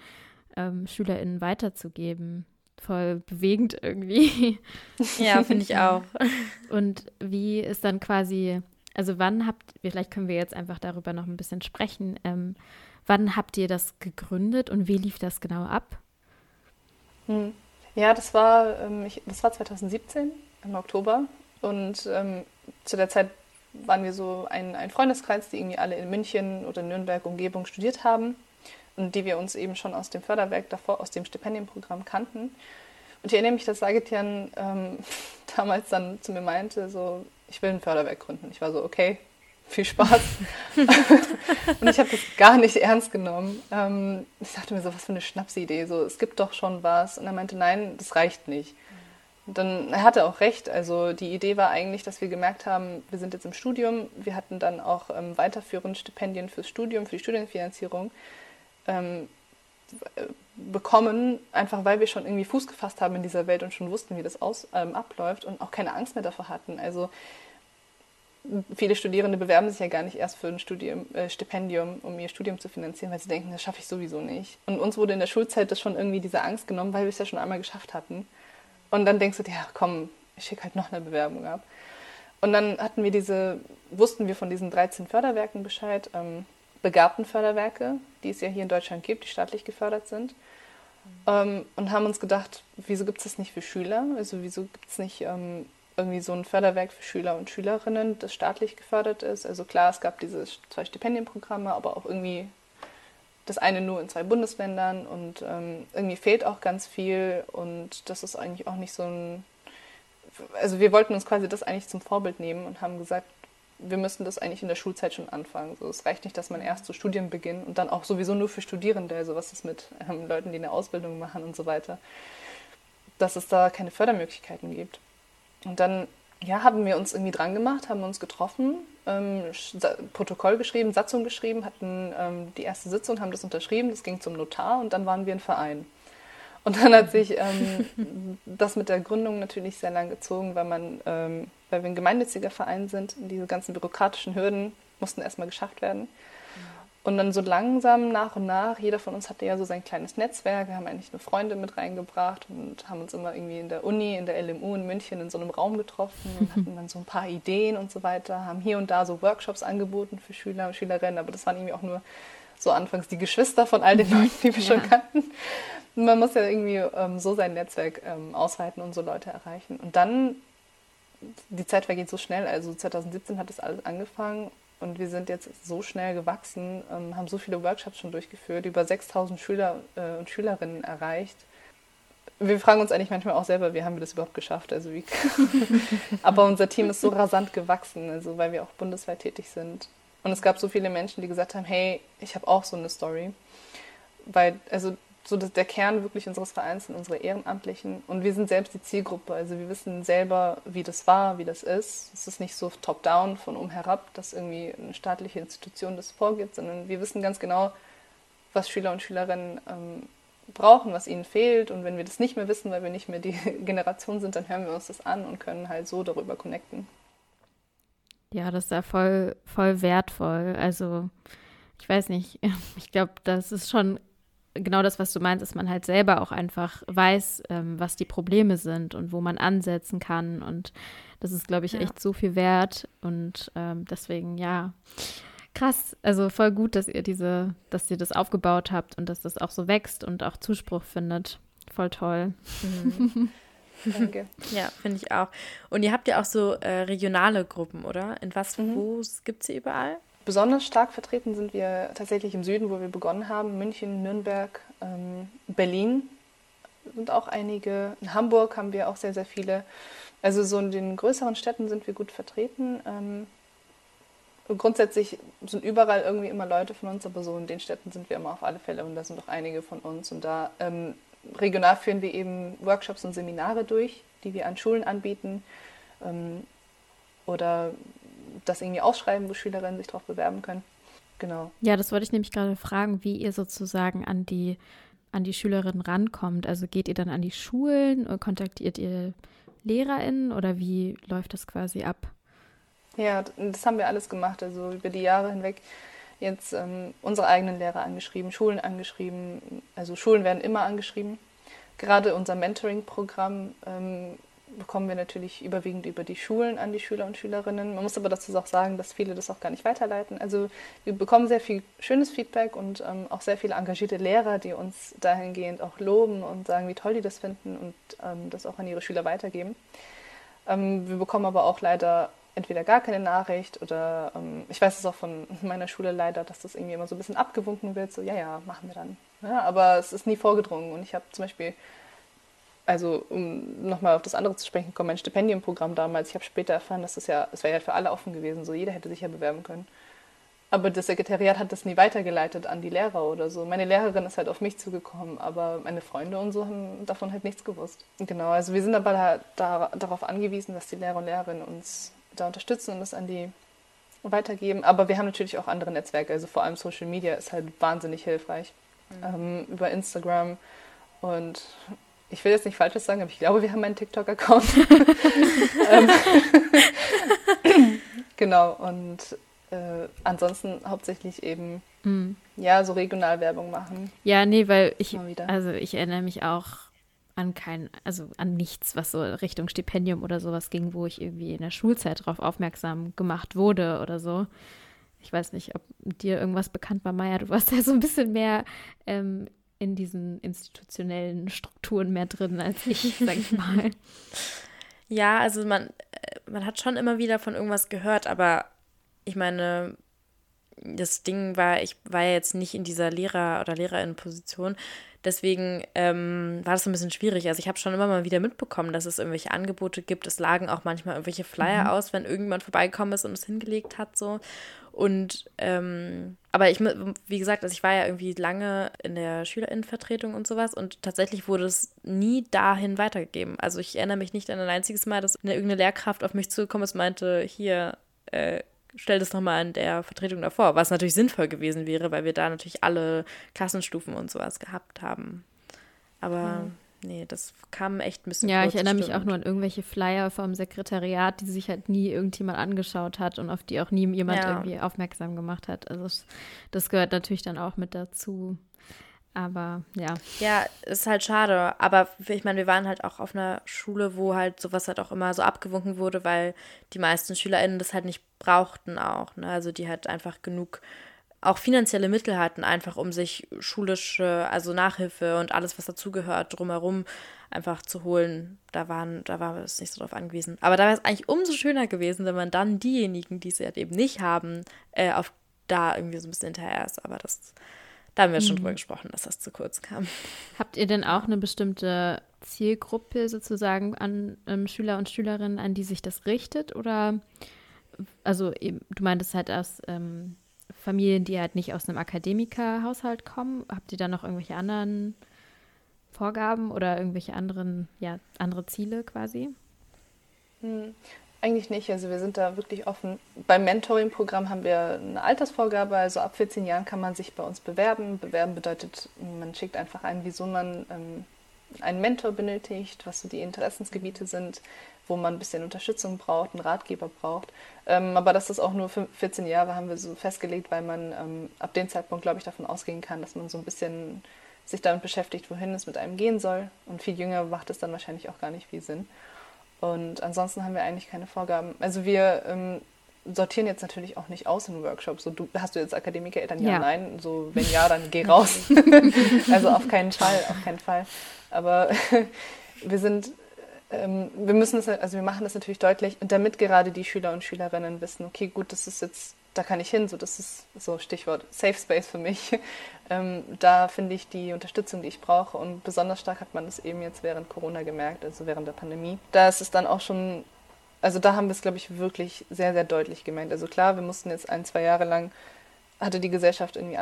ähm, SchülerInnen weiterzugeben. Voll bewegend irgendwie. Ja, finde ich auch. Und wie ist dann quasi, also wann habt, vielleicht können wir jetzt einfach darüber noch ein bisschen sprechen, ähm, wann habt ihr das gegründet und wie lief das genau ab? Hm. Ja, das war, ähm, ich, das war 2017 im Oktober und ähm, zu der Zeit waren wir so ein, ein Freundeskreis, die irgendwie alle in München oder Nürnberg Umgebung studiert haben und die wir uns eben schon aus dem Förderwerk davor, aus dem Stipendienprogramm kannten. Und ich erinnere mich, dass Sagetian ähm, damals dann zu mir meinte, so, ich will ein Förderwerk gründen. Ich war so, okay, viel Spaß. und ich habe das gar nicht ernst genommen. Ähm, ich dachte mir so, was für eine Schnapsidee. So, es gibt doch schon was. Und er meinte, nein, das reicht nicht dann, er hatte auch recht. Also die Idee war eigentlich, dass wir gemerkt haben, wir sind jetzt im Studium. Wir hatten dann auch ähm, weiterführend Stipendien fürs Studium, für die Studienfinanzierung ähm, bekommen, einfach weil wir schon irgendwie Fuß gefasst haben in dieser Welt und schon wussten, wie das aus, ähm, abläuft und auch keine Angst mehr davor hatten. Also viele Studierende bewerben sich ja gar nicht erst für ein Studium, äh, Stipendium, um ihr Studium zu finanzieren, weil sie denken, das schaffe ich sowieso nicht. Und uns wurde in der Schulzeit das schon irgendwie diese Angst genommen, weil wir es ja schon einmal geschafft hatten. Und dann denkst du dir, ja, komm, ich schicke halt noch eine Bewerbung ab. Und dann hatten wir diese, wussten wir von diesen 13 Förderwerken Bescheid, ähm, begabten Förderwerke, die es ja hier in Deutschland gibt, die staatlich gefördert sind. Ähm, und haben uns gedacht, wieso gibt es das nicht für Schüler? Also wieso gibt es nicht ähm, irgendwie so ein Förderwerk für Schüler und Schülerinnen, das staatlich gefördert ist. Also klar, es gab diese zwei Stipendienprogramme, aber auch irgendwie das eine nur in zwei Bundesländern und ähm, irgendwie fehlt auch ganz viel und das ist eigentlich auch nicht so ein. Also wir wollten uns quasi das eigentlich zum Vorbild nehmen und haben gesagt, wir müssen das eigentlich in der Schulzeit schon anfangen. So, es reicht nicht, dass man erst zu Studien beginnt und dann auch sowieso nur für Studierende, also was ist mit ähm, Leuten, die eine Ausbildung machen und so weiter, dass es da keine Fördermöglichkeiten gibt. Und dann ja, haben wir uns irgendwie dran gemacht, haben uns getroffen, ähm, Protokoll geschrieben, Satzung geschrieben, hatten ähm, die erste Sitzung, haben das unterschrieben, das ging zum Notar und dann waren wir ein Verein. Und dann hat sich ähm, das mit der Gründung natürlich sehr lang gezogen, weil man, ähm, weil wir ein gemeinnütziger Verein sind und diese ganzen bürokratischen Hürden mussten erstmal geschafft werden. Und dann so langsam nach und nach, jeder von uns hatte ja so sein kleines Netzwerk, wir haben eigentlich nur Freunde mit reingebracht und haben uns immer irgendwie in der Uni, in der LMU in München in so einem Raum getroffen und hatten dann so ein paar Ideen und so weiter, haben hier und da so Workshops angeboten für Schüler und Schülerinnen, aber das waren irgendwie auch nur so anfangs die Geschwister von all den Leuten, die wir ja. schon kannten. man muss ja irgendwie ähm, so sein Netzwerk ähm, ausweiten und so Leute erreichen. Und dann, die Zeit vergeht so schnell, also 2017 hat das alles angefangen und wir sind jetzt so schnell gewachsen, ähm, haben so viele Workshops schon durchgeführt, über 6000 Schüler äh, und Schülerinnen erreicht. Wir fragen uns eigentlich manchmal auch selber, wie haben wir das überhaupt geschafft? Also wie Aber unser Team ist so rasant gewachsen, also weil wir auch bundesweit tätig sind. Und es gab so viele Menschen, die gesagt haben, hey, ich habe auch so eine Story. Weil, also so dass der Kern wirklich unseres Vereins sind unsere Ehrenamtlichen und wir sind selbst die Zielgruppe. Also wir wissen selber, wie das war, wie das ist. Es ist nicht so top-down von oben herab, dass irgendwie eine staatliche Institution das vorgibt, sondern wir wissen ganz genau, was Schüler und Schülerinnen ähm, brauchen, was ihnen fehlt. Und wenn wir das nicht mehr wissen, weil wir nicht mehr die Generation sind, dann hören wir uns das an und können halt so darüber connecten. Ja, das ist ja voll, voll wertvoll. Also ich weiß nicht, ich glaube, das ist schon genau das, was du meinst, dass man halt selber auch einfach weiß, ähm, was die Probleme sind und wo man ansetzen kann. Und das ist, glaube ich, ja. echt so viel wert. Und ähm, deswegen, ja, krass. Also voll gut, dass ihr diese, dass ihr das aufgebaut habt und dass das auch so wächst und auch Zuspruch findet. Voll toll. Mhm. Danke. Ja, finde ich auch. Und ihr habt ja auch so äh, regionale Gruppen, oder? In was, mhm. wo gibt es sie überall? Besonders stark vertreten sind wir tatsächlich im Süden, wo wir begonnen haben. München, Nürnberg, ähm, Berlin sind auch einige. In Hamburg haben wir auch sehr, sehr viele. Also so in den größeren Städten sind wir gut vertreten. Ähm, grundsätzlich sind überall irgendwie immer Leute von uns, aber so in den Städten sind wir immer auf alle Fälle und da sind auch einige von uns. Und da ähm, regional führen wir eben Workshops und Seminare durch, die wir an Schulen anbieten. Ähm, oder das irgendwie ausschreiben, wo Schülerinnen sich darauf bewerben können. Genau. Ja, das wollte ich nämlich gerade fragen, wie ihr sozusagen an die, an die Schülerinnen rankommt. Also geht ihr dann an die Schulen oder kontaktiert ihr LehrerInnen oder wie läuft das quasi ab? Ja, das haben wir alles gemacht. Also über die Jahre hinweg jetzt ähm, unsere eigenen Lehrer angeschrieben, Schulen angeschrieben. Also Schulen werden immer angeschrieben. Gerade unser Mentoring-Programm ähm, bekommen wir natürlich überwiegend über die Schulen an die Schüler und Schülerinnen. Man muss aber dazu auch sagen, dass viele das auch gar nicht weiterleiten. Also wir bekommen sehr viel schönes Feedback und ähm, auch sehr viele engagierte Lehrer, die uns dahingehend auch loben und sagen, wie toll die das finden und ähm, das auch an ihre Schüler weitergeben. Ähm, wir bekommen aber auch leider entweder gar keine Nachricht oder ähm, ich weiß es auch von meiner Schule leider, dass das irgendwie immer so ein bisschen abgewunken wird, so ja, ja, machen wir dann. Ja, aber es ist nie vorgedrungen und ich habe zum Beispiel also um nochmal auf das andere zu sprechen kommen, mein Stipendienprogramm damals, ich habe später erfahren, dass das ja, es wäre ja für alle offen gewesen, so jeder hätte sich ja bewerben können. Aber das Sekretariat hat das nie weitergeleitet an die Lehrer oder so. Meine Lehrerin ist halt auf mich zugekommen, aber meine Freunde und so haben davon halt nichts gewusst. Genau, also wir sind aber da, da, darauf angewiesen, dass die Lehrer und Lehrerinnen uns da unterstützen und das an die weitergeben. Aber wir haben natürlich auch andere Netzwerke, also vor allem Social Media ist halt wahnsinnig hilfreich. Mhm. Ähm, über Instagram und ich will jetzt nicht Falsches sagen, aber ich glaube, wir haben einen TikTok-Account. Ähm, genau, und äh, ansonsten hauptsächlich eben, mm. ja, so Regionalwerbung machen. Ja, nee, weil ich, also ich erinnere mich auch an kein, also an nichts, was so Richtung Stipendium oder sowas ging, wo ich irgendwie in der Schulzeit darauf aufmerksam gemacht wurde oder so. Ich weiß nicht, ob dir irgendwas bekannt war, Maya. Du warst ja so ein bisschen mehr ähm, in diesen institutionellen Strukturen mehr drin als ich, sag ich mal. Ja, also man, man hat schon immer wieder von irgendwas gehört, aber ich meine, das Ding war, ich war ja jetzt nicht in dieser Lehrer- oder Lehrerinnenposition. Deswegen ähm, war das ein bisschen schwierig. Also ich habe schon immer mal wieder mitbekommen, dass es irgendwelche Angebote gibt. Es lagen auch manchmal irgendwelche Flyer mhm. aus, wenn irgendjemand vorbeigekommen ist und es hingelegt hat. So. Und ähm, aber ich, wie gesagt, also ich war ja irgendwie lange in der Schülerinnenvertretung und sowas und tatsächlich wurde es nie dahin weitergegeben. Also ich erinnere mich nicht an ein einziges Mal, dass eine, irgendeine Lehrkraft auf mich zugekommen ist und meinte, hier, äh, stell das nochmal in der Vertretung davor, was natürlich sinnvoll gewesen wäre, weil wir da natürlich alle Klassenstufen und sowas gehabt haben. Aber mhm. Nee, das kam echt ein bisschen Ja, ich erinnere mich auch nur an irgendwelche Flyer vom Sekretariat, die sich halt nie irgendjemand angeschaut hat und auf die auch nie jemand ja. irgendwie aufmerksam gemacht hat. Also das, das gehört natürlich dann auch mit dazu. Aber ja. Ja, ist halt schade. Aber ich meine, wir waren halt auch auf einer Schule, wo halt sowas halt auch immer so abgewunken wurde, weil die meisten SchülerInnen das halt nicht brauchten auch. Ne? Also die halt einfach genug auch finanzielle Mittel hatten, einfach um sich schulische, also Nachhilfe und alles, was dazugehört, drumherum einfach zu holen. Da waren, da war es nicht so drauf angewiesen. Aber da wäre es eigentlich umso schöner gewesen, wenn man dann diejenigen, die es halt eben nicht haben, äh, auf da irgendwie so ein bisschen hinterher ist. Aber das da haben wir mhm. schon drüber gesprochen, dass das zu kurz kam. Habt ihr denn auch eine bestimmte Zielgruppe sozusagen an ähm, Schüler und Schülerinnen, an die sich das richtet? Oder, also eben, du meintest halt aus ähm, Familien, die halt nicht aus einem Akademikerhaushalt kommen. Habt ihr da noch irgendwelche anderen Vorgaben oder irgendwelche anderen, ja, andere Ziele quasi? Hm. Eigentlich nicht. Also wir sind da wirklich offen. Beim Mentoring-Programm haben wir eine Altersvorgabe. Also ab 14 Jahren kann man sich bei uns bewerben. Bewerben bedeutet, man schickt einfach ein, wieso man ähm, einen Mentor benötigt, was so die Interessensgebiete sind, wo man ein bisschen Unterstützung braucht, einen Ratgeber braucht. Ähm, aber das ist auch nur für 14 Jahre, haben wir so festgelegt, weil man ähm, ab dem Zeitpunkt, glaube ich, davon ausgehen kann, dass man so ein bisschen sich damit beschäftigt, wohin es mit einem gehen soll. Und viel jünger macht es dann wahrscheinlich auch gar nicht viel Sinn. Und ansonsten haben wir eigentlich keine Vorgaben. Also wir ähm, sortieren jetzt natürlich auch nicht aus in Workshops. So, du, hast du jetzt Akademikereltern? Ja, ja, nein. So, wenn ja, dann geh raus. also auf keinen Fall, auf keinen Fall. Aber wir sind, wir müssen es, also wir machen das natürlich deutlich, damit gerade die Schüler und Schülerinnen wissen, okay, gut, das ist jetzt da kann ich hin, so das ist so Stichwort Safe Space für mich. Ähm, da finde ich die Unterstützung, die ich brauche und besonders stark hat man das eben jetzt während Corona gemerkt, also während der Pandemie. Da ist es dann auch schon, also da haben wir es, glaube ich, wirklich sehr, sehr deutlich gemerkt. Also klar, wir mussten jetzt ein, zwei Jahre lang, hatte die Gesellschaft irgendwie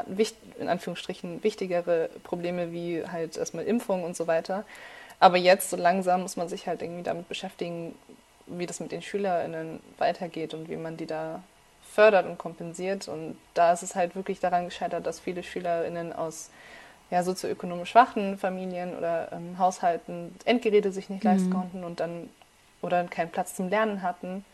in Anführungsstrichen wichtigere Probleme wie halt erstmal Impfung und so weiter. Aber jetzt so langsam muss man sich halt irgendwie damit beschäftigen, wie das mit den SchülerInnen weitergeht und wie man die da fördert und kompensiert. Und da ist es halt wirklich daran gescheitert, dass viele SchülerInnen aus ja, sozioökonomisch schwachen Familien oder ähm, Haushalten Endgeräte sich nicht mhm. leisten konnten und dann oder keinen Platz zum Lernen hatten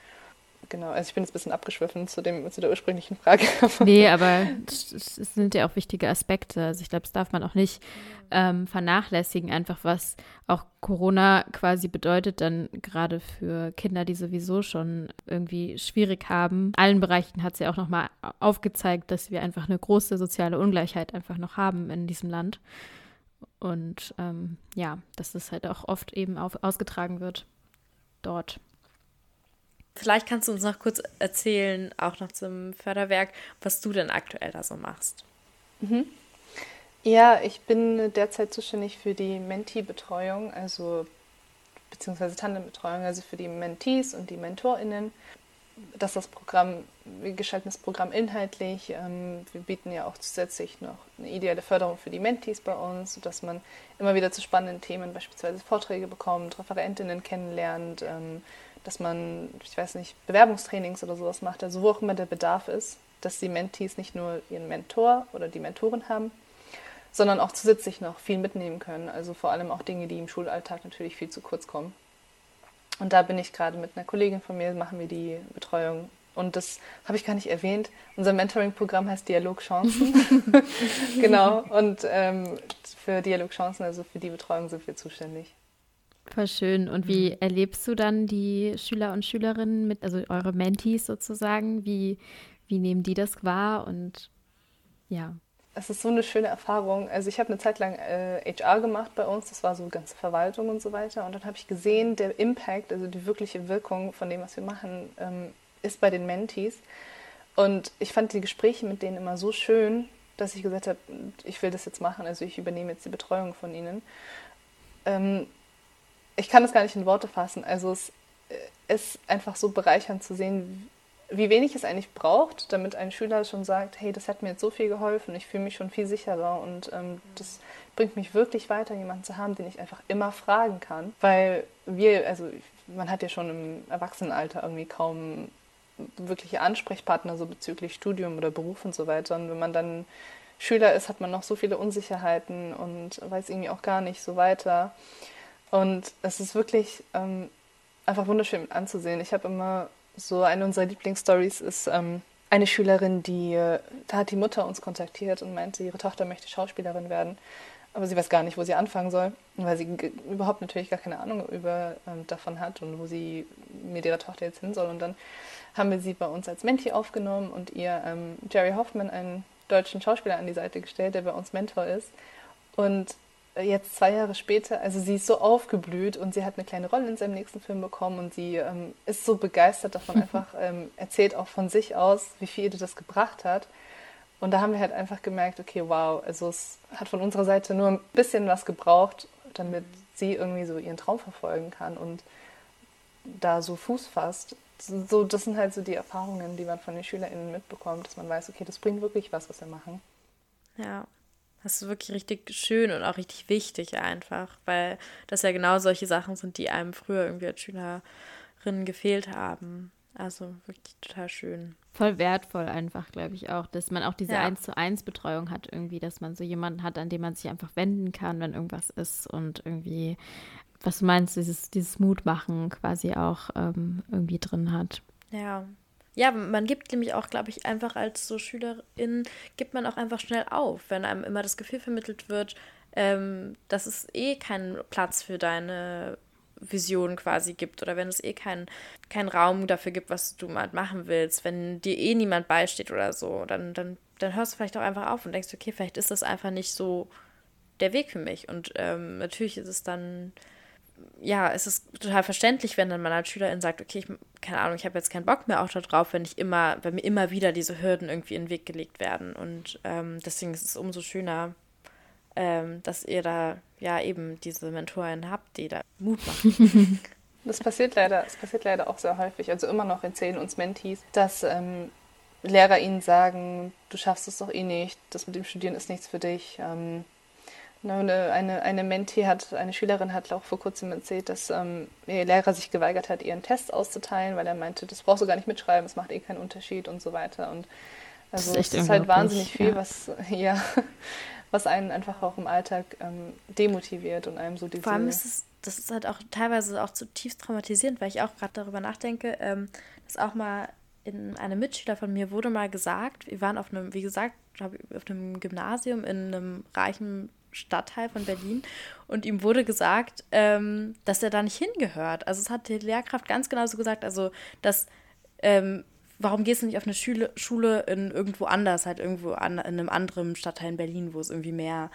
genau, also ich bin jetzt ein bisschen abgeschwiffen zu, dem, zu der ursprünglichen Frage. nee, aber es sind ja auch wichtige Aspekte. Also ich glaube, das darf man auch nicht ähm, vernachlässigen, einfach was auch Corona quasi bedeutet, dann gerade für Kinder, die sowieso schon irgendwie schwierig haben. In allen Bereichen hat es ja auch nochmal aufgezeigt, dass wir einfach eine große soziale Ungleichheit einfach noch haben in diesem Land. Und ähm, ja, dass das halt auch oft eben auf, ausgetragen wird dort. Vielleicht kannst du uns noch kurz erzählen, auch noch zum Förderwerk, was du denn aktuell da so machst. Mhm. Ja, ich bin derzeit zuständig für die Mentee-Betreuung, also beziehungsweise Tandembetreuung, also für die Mentees und die MentorInnen. Das ist das Programm, wir gestalten das Programm inhaltlich. Ähm, wir bieten ja auch zusätzlich noch eine ideelle Förderung für die Mentees bei uns, sodass man immer wieder zu spannenden Themen beispielsweise Vorträge bekommt, Referentinnen kennenlernt, ähm, dass man, ich weiß nicht, Bewerbungstrainings oder sowas macht, also wo auch immer der Bedarf ist, dass die Mentees nicht nur ihren Mentor oder die Mentorin haben, sondern auch zusätzlich noch viel mitnehmen können. Also vor allem auch Dinge, die im Schulalltag natürlich viel zu kurz kommen. Und da bin ich gerade mit einer Kollegin von mir, machen wir die Betreuung. Und das habe ich gar nicht erwähnt. Unser Mentoring-Programm heißt Dialogchancen. genau. Und ähm, für Dialogchancen, also für die Betreuung sind wir zuständig. Voll schön. Und wie mhm. erlebst du dann die Schüler und Schülerinnen mit, also eure Mentees sozusagen? Wie, wie nehmen die das wahr? Und ja. es ist so eine schöne Erfahrung. Also ich habe eine Zeit lang äh, HR gemacht bei uns, das war so ganze Verwaltung und so weiter. Und dann habe ich gesehen, der Impact, also die wirkliche Wirkung von dem, was wir machen, ähm, ist bei den Mentees. Und ich fand die Gespräche mit denen immer so schön, dass ich gesagt habe, ich will das jetzt machen, also ich übernehme jetzt die Betreuung von ihnen. Ähm, ich kann das gar nicht in Worte fassen. Also es äh, ist einfach so bereichernd zu sehen, wie wenig es eigentlich braucht, damit ein Schüler schon sagt, hey, das hat mir jetzt so viel geholfen, ich fühle mich schon viel sicherer und ähm, das bringt mich wirklich weiter, jemanden zu haben, den ich einfach immer fragen kann. Weil wir, also man hat ja schon im Erwachsenenalter irgendwie kaum wirkliche Ansprechpartner so bezüglich Studium oder Beruf und so weiter. Und wenn man dann Schüler ist, hat man noch so viele Unsicherheiten und weiß irgendwie auch gar nicht so weiter. Und es ist wirklich ähm, einfach wunderschön anzusehen. Ich habe immer so eine unserer Lieblingsstories ist ähm, eine Schülerin, die, äh, da hat die Mutter uns kontaktiert und meinte, ihre Tochter möchte Schauspielerin werden, aber sie weiß gar nicht, wo sie anfangen soll, weil sie überhaupt natürlich gar keine Ahnung über, ähm, davon hat und wo sie mit ihrer Tochter jetzt hin soll. Und dann haben wir sie bei uns als Menti aufgenommen und ihr ähm, Jerry Hoffman, einen deutschen Schauspieler, an die Seite gestellt, der bei uns Mentor ist. Und jetzt zwei Jahre später, also sie ist so aufgeblüht und sie hat eine kleine Rolle in seinem nächsten Film bekommen und sie ähm, ist so begeistert davon, einfach ähm, erzählt auch von sich aus, wie viel ihr das gebracht hat. Und da haben wir halt einfach gemerkt, okay, wow, also es hat von unserer Seite nur ein bisschen was gebraucht, damit sie irgendwie so ihren Traum verfolgen kann und da so Fuß fasst. So, das sind halt so die Erfahrungen, die man von den SchülerInnen mitbekommt, dass man weiß, okay, das bringt wirklich was, was wir machen. Ja, das ist wirklich richtig schön und auch richtig wichtig einfach, weil das ja genau solche Sachen sind, die einem früher irgendwie als Schülerin gefehlt haben. Also wirklich total schön. Voll wertvoll einfach, glaube ich auch, dass man auch diese eins ja. zu eins Betreuung hat irgendwie, dass man so jemanden hat, an den man sich einfach wenden kann, wenn irgendwas ist und irgendwie, was du meinst, dieses, dieses Mutmachen quasi auch ähm, irgendwie drin hat. Ja, ja, man gibt nämlich auch, glaube ich, einfach als so Schülerin, gibt man auch einfach schnell auf, wenn einem immer das Gefühl vermittelt wird, ähm, dass es eh keinen Platz für deine Vision quasi gibt oder wenn es eh keinen kein Raum dafür gibt, was du mal machen willst, wenn dir eh niemand beisteht oder so, dann, dann, dann hörst du vielleicht auch einfach auf und denkst, okay, vielleicht ist das einfach nicht so der Weg für mich. Und ähm, natürlich ist es dann ja, es ist total verständlich, wenn dann mal als Schülerin sagt, okay, ich, keine Ahnung, ich habe jetzt keinen Bock mehr auch darauf, wenn ich immer, wenn mir immer wieder diese Hürden irgendwie in den Weg gelegt werden. Und ähm, deswegen ist es umso schöner, ähm, dass ihr da ja eben diese Mentoren habt, die da Mut machen. Das passiert leider, das passiert leider auch sehr häufig. Also immer noch erzählen uns Mentees, dass ähm, Lehrer ihnen sagen, du schaffst es doch eh nicht, das mit dem Studieren ist nichts für dich. Ähm, eine, eine, eine Mentee hat, eine Schülerin hat auch vor kurzem erzählt, dass ähm, ihr Lehrer sich geweigert hat, ihren Test auszuteilen, weil er meinte, das brauchst du gar nicht mitschreiben, es macht eh keinen Unterschied und so weiter. Und also das ist, es ist halt wahnsinnig viel, ja. was ja, was einen einfach auch im Alltag ähm, demotiviert und einem so diese. Vor allem ist es, das ist halt auch teilweise auch zutiefst traumatisierend, weil ich auch gerade darüber nachdenke, ähm, dass auch mal in einem Mitschüler von mir wurde mal gesagt, wir waren auf einem, wie gesagt, auf einem Gymnasium in einem reichen Stadtteil von Berlin und ihm wurde gesagt, ähm, dass er da nicht hingehört. Also es hat die Lehrkraft ganz genauso gesagt, also dass ähm, warum gehst du nicht auf eine Schule, Schule in irgendwo anders, halt irgendwo an, in einem anderen Stadtteil in Berlin, wo es irgendwie mehr,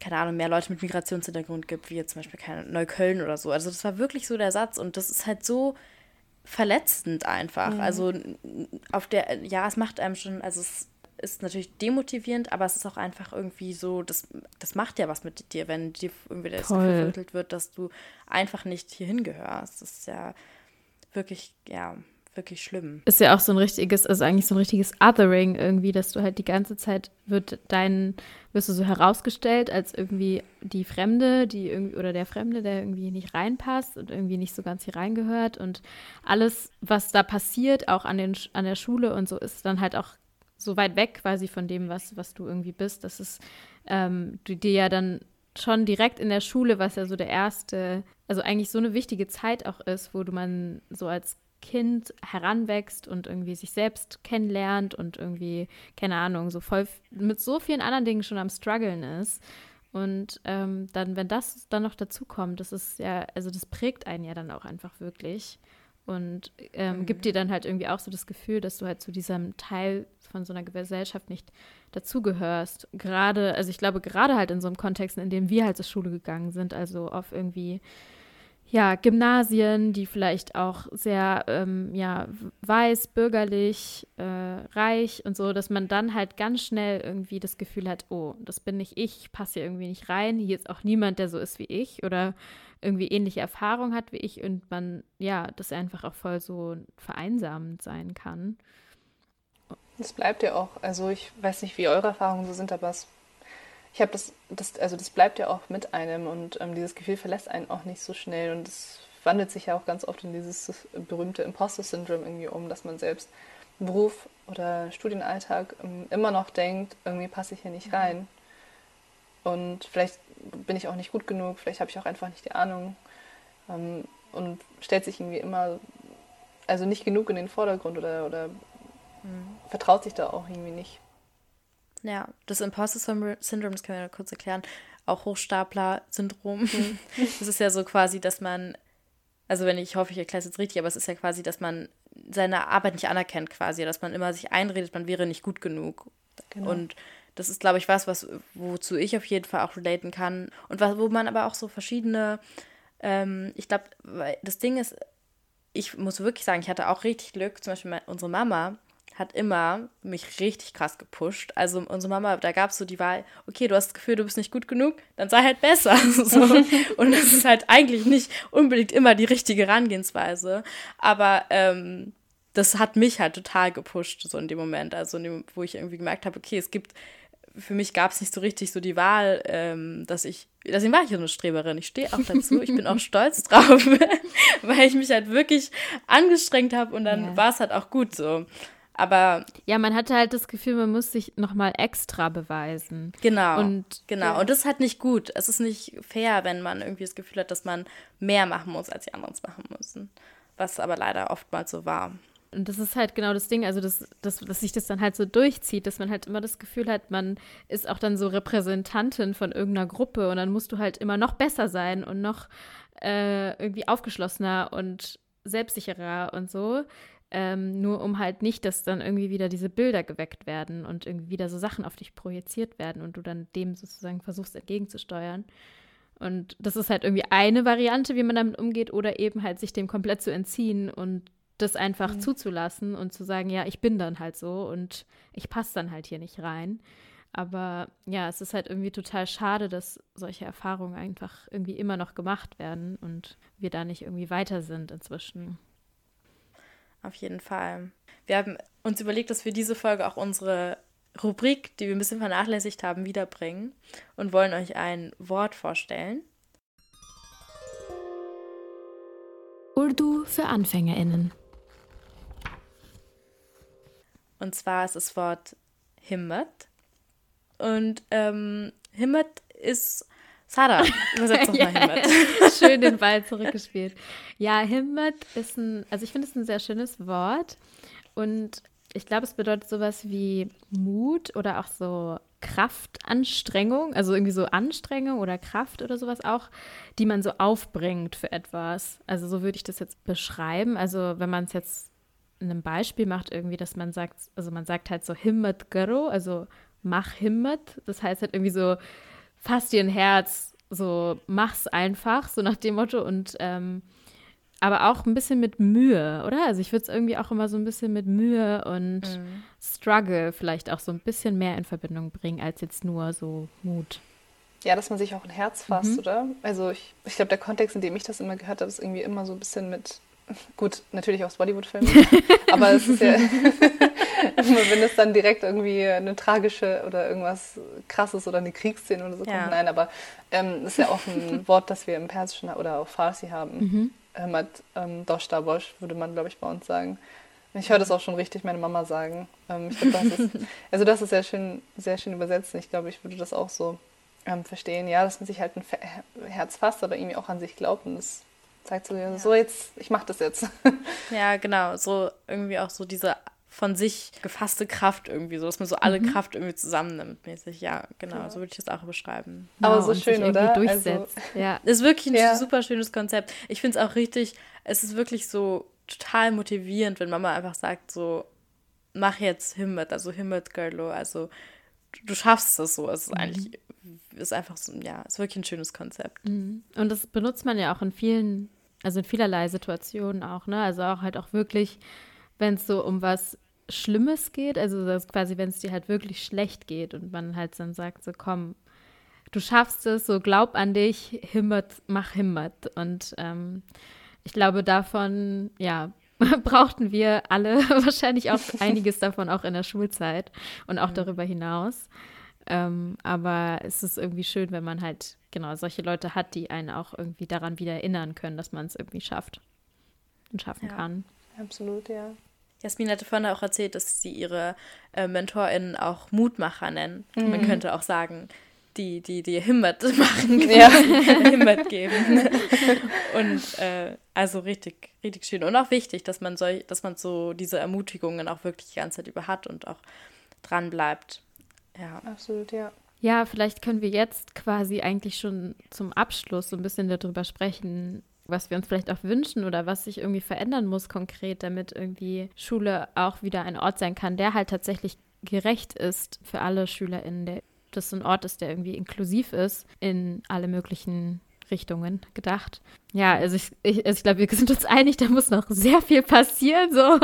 keine Ahnung, mehr Leute mit Migrationshintergrund gibt, wie jetzt zum Beispiel keine, Neukölln oder so. Also das war wirklich so der Satz und das ist halt so verletzend einfach. Mhm. Also auf der, ja, es macht einem schon, also es ist natürlich demotivierend, aber es ist auch einfach irgendwie so, das, das macht ja was mit dir, wenn dir irgendwie das Gefühl vermittelt wird, dass du einfach nicht hierhin gehörst. Das ist ja wirklich, ja, wirklich schlimm. Ist ja auch so ein richtiges, also eigentlich so ein richtiges Othering irgendwie, dass du halt die ganze Zeit wird dein, wirst du so herausgestellt als irgendwie die Fremde, die irgendwie, oder der Fremde, der irgendwie nicht reinpasst und irgendwie nicht so ganz hier reingehört und alles, was da passiert, auch an, den, an der Schule und so, ist dann halt auch so weit weg quasi von dem, was, was du irgendwie bist, dass es ähm, du dir ja dann schon direkt in der Schule, was ja so der erste, also eigentlich so eine wichtige Zeit auch ist, wo du man so als Kind heranwächst und irgendwie sich selbst kennenlernt und irgendwie, keine Ahnung, so voll mit so vielen anderen Dingen schon am struggeln ist. Und ähm, dann, wenn das dann noch dazu kommt, das ist ja, also das prägt einen ja dann auch einfach wirklich. Und ähm, mhm. gibt dir dann halt irgendwie auch so das Gefühl, dass du halt zu diesem Teil von so einer Gesellschaft nicht dazugehörst. Gerade, also ich glaube, gerade halt in so einem Kontext, in dem wir halt zur Schule gegangen sind, also auf irgendwie ja, Gymnasien, die vielleicht auch sehr ähm, ja, weiß, bürgerlich, äh, reich und so, dass man dann halt ganz schnell irgendwie das Gefühl hat, oh, das bin nicht ich, ich passe hier irgendwie nicht rein, hier ist auch niemand, der so ist wie ich oder irgendwie ähnliche Erfahrungen hat wie ich und man, ja, das einfach auch voll so vereinsamend sein kann. Das bleibt ja auch, also ich weiß nicht, wie eure Erfahrungen so sind, aber es ich habe das, das, also das bleibt ja auch mit einem und ähm, dieses Gefühl verlässt einen auch nicht so schnell und es wandelt sich ja auch ganz oft in dieses berühmte Imposter-Syndrom irgendwie um, dass man selbst Beruf oder Studienalltag ähm, immer noch denkt, irgendwie passe ich hier nicht mhm. rein. Und vielleicht bin ich auch nicht gut genug, vielleicht habe ich auch einfach nicht die Ahnung ähm, und stellt sich irgendwie immer, also nicht genug in den Vordergrund oder, oder mhm. vertraut sich da auch irgendwie nicht. Ja, das Imposter-Syndrom, das können wir kurz erklären, auch Hochstapler-Syndrom. Mhm. das ist ja so quasi, dass man, also wenn ich, hoffe, ich erkläre es jetzt richtig, aber es ist ja quasi, dass man seine Arbeit nicht anerkennt quasi, dass man immer sich einredet, man wäre nicht gut genug. Genau. Und das ist, glaube ich, was, was, wozu ich auf jeden Fall auch relaten kann. Und was, wo man aber auch so verschiedene, ähm, ich glaube, das Ding ist, ich muss wirklich sagen, ich hatte auch richtig Glück. Zum Beispiel meine, unsere Mama hat immer mich richtig krass gepusht. Also unsere Mama, da gab es so die Wahl, okay, du hast das Gefühl, du bist nicht gut genug, dann sei halt besser. so. Und das ist halt eigentlich nicht unbedingt immer die richtige Herangehensweise. Aber ähm, das hat mich halt total gepusht, so in dem Moment. Also dem, wo ich irgendwie gemerkt habe, okay, es gibt, für mich gab es nicht so richtig so die Wahl, ähm, dass ich, deswegen war ich ja eine Streberin. Ich stehe auch dazu, ich bin auch stolz drauf, weil ich mich halt wirklich angestrengt habe und dann ja. war es halt auch gut so. Aber ja, man hatte halt das Gefühl, man muss sich nochmal extra beweisen. Genau. Und genau. Ja. Und das ist halt nicht gut. Es ist nicht fair, wenn man irgendwie das Gefühl hat, dass man mehr machen muss, als die anderen es machen müssen. Was aber leider oftmals so war. Und das ist halt genau das Ding, also das, das, dass sich das dann halt so durchzieht, dass man halt immer das Gefühl hat, man ist auch dann so Repräsentantin von irgendeiner Gruppe und dann musst du halt immer noch besser sein und noch äh, irgendwie aufgeschlossener und selbstsicherer und so. Ähm, nur um halt nicht, dass dann irgendwie wieder diese Bilder geweckt werden und irgendwie wieder so Sachen auf dich projiziert werden und du dann dem sozusagen versuchst entgegenzusteuern. Und das ist halt irgendwie eine Variante, wie man damit umgeht, oder eben halt sich dem komplett zu entziehen und das einfach mhm. zuzulassen und zu sagen, ja, ich bin dann halt so und ich passe dann halt hier nicht rein. Aber ja, es ist halt irgendwie total schade, dass solche Erfahrungen einfach irgendwie immer noch gemacht werden und wir da nicht irgendwie weiter sind inzwischen. Auf jeden Fall. Wir haben uns überlegt, dass wir diese Folge auch unsere Rubrik, die wir ein bisschen vernachlässigt haben, wiederbringen und wollen euch ein Wort vorstellen. Urdu für AnfängerInnen. Und zwar ist das Wort Himmet. Und ähm, Himmet ist Sada, übersetzt doch mal Himmet. Schön den Ball zurückgespielt. Ja, Himmet ist ein, also ich finde es ein sehr schönes Wort und ich glaube, es bedeutet sowas wie Mut oder auch so Kraftanstrengung, also irgendwie so Anstrengung oder Kraft oder sowas auch, die man so aufbringt für etwas. Also so würde ich das jetzt beschreiben. Also wenn man es jetzt in einem Beispiel macht, irgendwie, dass man sagt, also man sagt halt so Himmet Garo, also mach Himmet. Das heißt halt irgendwie so, fass dir ein Herz, so mach's einfach, so nach dem Motto und ähm, aber auch ein bisschen mit Mühe, oder? Also ich würde es irgendwie auch immer so ein bisschen mit Mühe und mhm. Struggle vielleicht auch so ein bisschen mehr in Verbindung bringen, als jetzt nur so Mut. Ja, dass man sich auch ein Herz fasst, mhm. oder? Also ich, ich glaube, der Kontext, in dem ich das immer gehört habe, ist irgendwie immer so ein bisschen mit Gut, natürlich aus Bollywood-Filmen. aber es ist ja, wenn es dann direkt irgendwie eine tragische oder irgendwas krasses oder eine Kriegsszene oder so ja. kommt. Nein, aber ähm, ist ja auch ein Wort, das wir im Persischen oder auf Farsi haben. Mhm. Ähm, ähm, Doshta Bosch würde man, glaube ich, bei uns sagen. Ich höre das auch schon richtig meine Mama sagen. Ähm, ich glaube, das ist, also das ist sehr schön, sehr schön übersetzt. Ich glaube, ich würde das auch so ähm, verstehen. Ja, dass man sich halt ein Herz fasst, aber irgendwie auch an sich glaubt und das zeigt so, ja. so jetzt, ich mache das jetzt. Ja, genau, so irgendwie auch so diese von sich gefasste Kraft irgendwie, so dass man so alle mhm. Kraft irgendwie zusammennimmt mäßig. Ja, genau, ja. so würde ich das auch beschreiben. Aber genau, so schön, oder? Durchsetzt. Also, ja. Ist wirklich ein ja. super schönes Konzept. Ich finde es auch richtig, es ist wirklich so total motivierend, wenn Mama einfach sagt, so, mach jetzt Himmet, also Himmet Girlo, also du, du schaffst das so. Es ist mhm. eigentlich, ist einfach so, ja, ist wirklich ein schönes Konzept. Mhm. Und das benutzt man ja auch in vielen, also in vielerlei Situationen auch, ne? Also auch halt auch wirklich, wenn es so um was Schlimmes geht, also das quasi, wenn es dir halt wirklich schlecht geht und man halt dann sagt, so komm, du schaffst es, so glaub an dich, Himmet, mach Himmet. Und ähm, ich glaube, davon, ja, brauchten wir alle wahrscheinlich auch einiges davon auch in der Schulzeit und auch darüber hinaus. Ähm, aber es ist irgendwie schön, wenn man halt genau solche Leute hat, die einen auch irgendwie daran wieder erinnern können, dass man es irgendwie schafft und schaffen ja. kann. Absolut, ja. Jasmin hatte vorhin auch erzählt, dass sie ihre äh, MentorInnen auch Mutmacher nennen. Mhm. Man könnte auch sagen, die, die, die Himmet machen, ja. Himmet geben. Und äh, also richtig, richtig schön. Und auch wichtig, dass man, so, dass man so diese Ermutigungen auch wirklich die ganze Zeit über hat und auch dran bleibt. Ja. Absolut, ja. Ja, vielleicht können wir jetzt quasi eigentlich schon zum Abschluss so ein bisschen darüber sprechen, was wir uns vielleicht auch wünschen oder was sich irgendwie verändern muss konkret, damit irgendwie Schule auch wieder ein Ort sein kann, der halt tatsächlich gerecht ist für alle SchülerInnen, der das ein Ort ist, der irgendwie inklusiv ist in alle möglichen Richtungen gedacht. Ja, also ich, ich, also ich glaube, wir sind uns einig, da muss noch sehr viel passieren. So.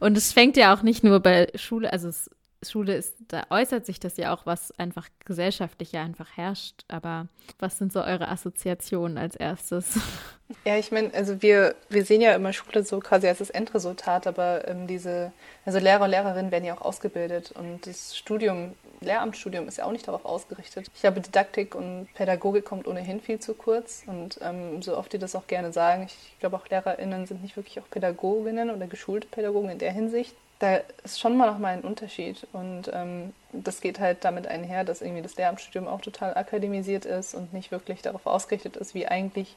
Und es fängt ja auch nicht nur bei Schule, also es Schule ist, da äußert sich das ja auch, was einfach gesellschaftlich ja einfach herrscht. Aber was sind so eure Assoziationen als erstes? Ja, ich meine, also wir, wir sehen ja immer Schule so quasi als das Endresultat, aber ähm, diese, also Lehrer und Lehrerinnen werden ja auch ausgebildet und das Studium, Lehramtsstudium ist ja auch nicht darauf ausgerichtet. Ich glaube, Didaktik und Pädagogik kommt ohnehin viel zu kurz und ähm, so oft die das auch gerne sagen, ich glaube auch LehrerInnen sind nicht wirklich auch Pädagoginnen oder geschulte Pädagogen in der Hinsicht da ist schon mal noch mal ein Unterschied. Und ähm, das geht halt damit einher, dass irgendwie das Lehramtsstudium auch total akademisiert ist und nicht wirklich darauf ausgerichtet ist, wie eigentlich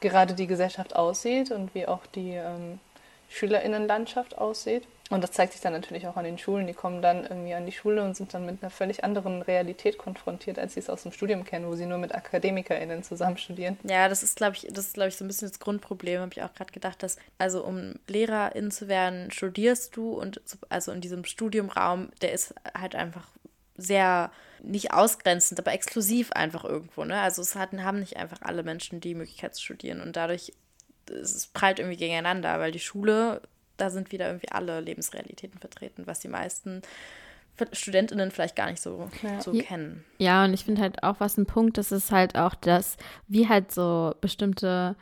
gerade die Gesellschaft aussieht und wie auch die ähm, Schülerinnenlandschaft aussieht. Und das zeigt sich dann natürlich auch an den Schulen. Die kommen dann irgendwie an die Schule und sind dann mit einer völlig anderen Realität konfrontiert, als sie es aus dem Studium kennen, wo sie nur mit AkademikerInnen zusammen studieren. Ja, das ist, glaube ich, das ist, glaube ich, so ein bisschen das Grundproblem, habe ich auch gerade gedacht, dass, also um LehrerIn zu werden, studierst du und also in diesem Studiumraum, der ist halt einfach sehr nicht ausgrenzend, aber exklusiv einfach irgendwo. Ne? Also es hatten, haben nicht einfach alle Menschen die Möglichkeit zu studieren und dadurch es prallt irgendwie gegeneinander, weil die Schule da sind wieder irgendwie alle Lebensrealitäten vertreten, was die meisten Studentinnen vielleicht gar nicht so, ja. so kennen. Ja, und ich finde halt auch, was ein Punkt ist, ist halt auch, dass wie halt so bestimmte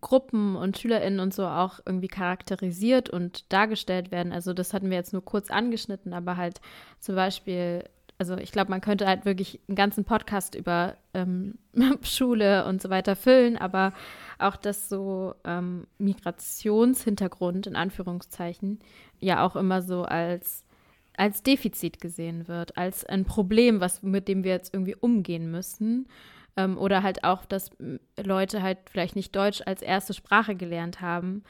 Gruppen und SchülerInnen und so auch irgendwie charakterisiert und dargestellt werden. Also das hatten wir jetzt nur kurz angeschnitten, aber halt zum Beispiel also ich glaube, man könnte halt wirklich einen ganzen Podcast über ähm, Schule und so weiter füllen, aber auch dass so ähm, Migrationshintergrund in Anführungszeichen ja auch immer so als als Defizit gesehen wird, als ein Problem, was mit dem wir jetzt irgendwie umgehen müssen. Ähm, oder halt auch, dass Leute halt vielleicht nicht Deutsch als erste Sprache gelernt haben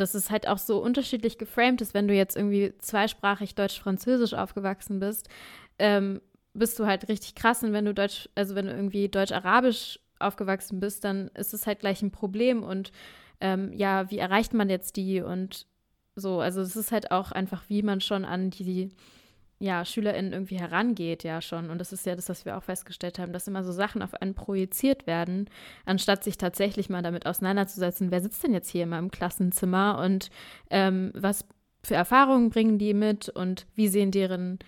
dass es halt auch so unterschiedlich geframed ist, wenn du jetzt irgendwie zweisprachig Deutsch-Französisch aufgewachsen bist, ähm, bist du halt richtig krass. Und wenn du Deutsch, also wenn du irgendwie Deutsch-Arabisch aufgewachsen bist, dann ist es halt gleich ein Problem. Und ähm, ja, wie erreicht man jetzt die? Und so, also es ist halt auch einfach, wie man schon an die ja, SchülerInnen irgendwie herangeht, ja schon. Und das ist ja das, was wir auch festgestellt haben, dass immer so Sachen auf einen projiziert werden, anstatt sich tatsächlich mal damit auseinanderzusetzen, wer sitzt denn jetzt hier in meinem Klassenzimmer und ähm, was für Erfahrungen bringen die mit und wie sehen deren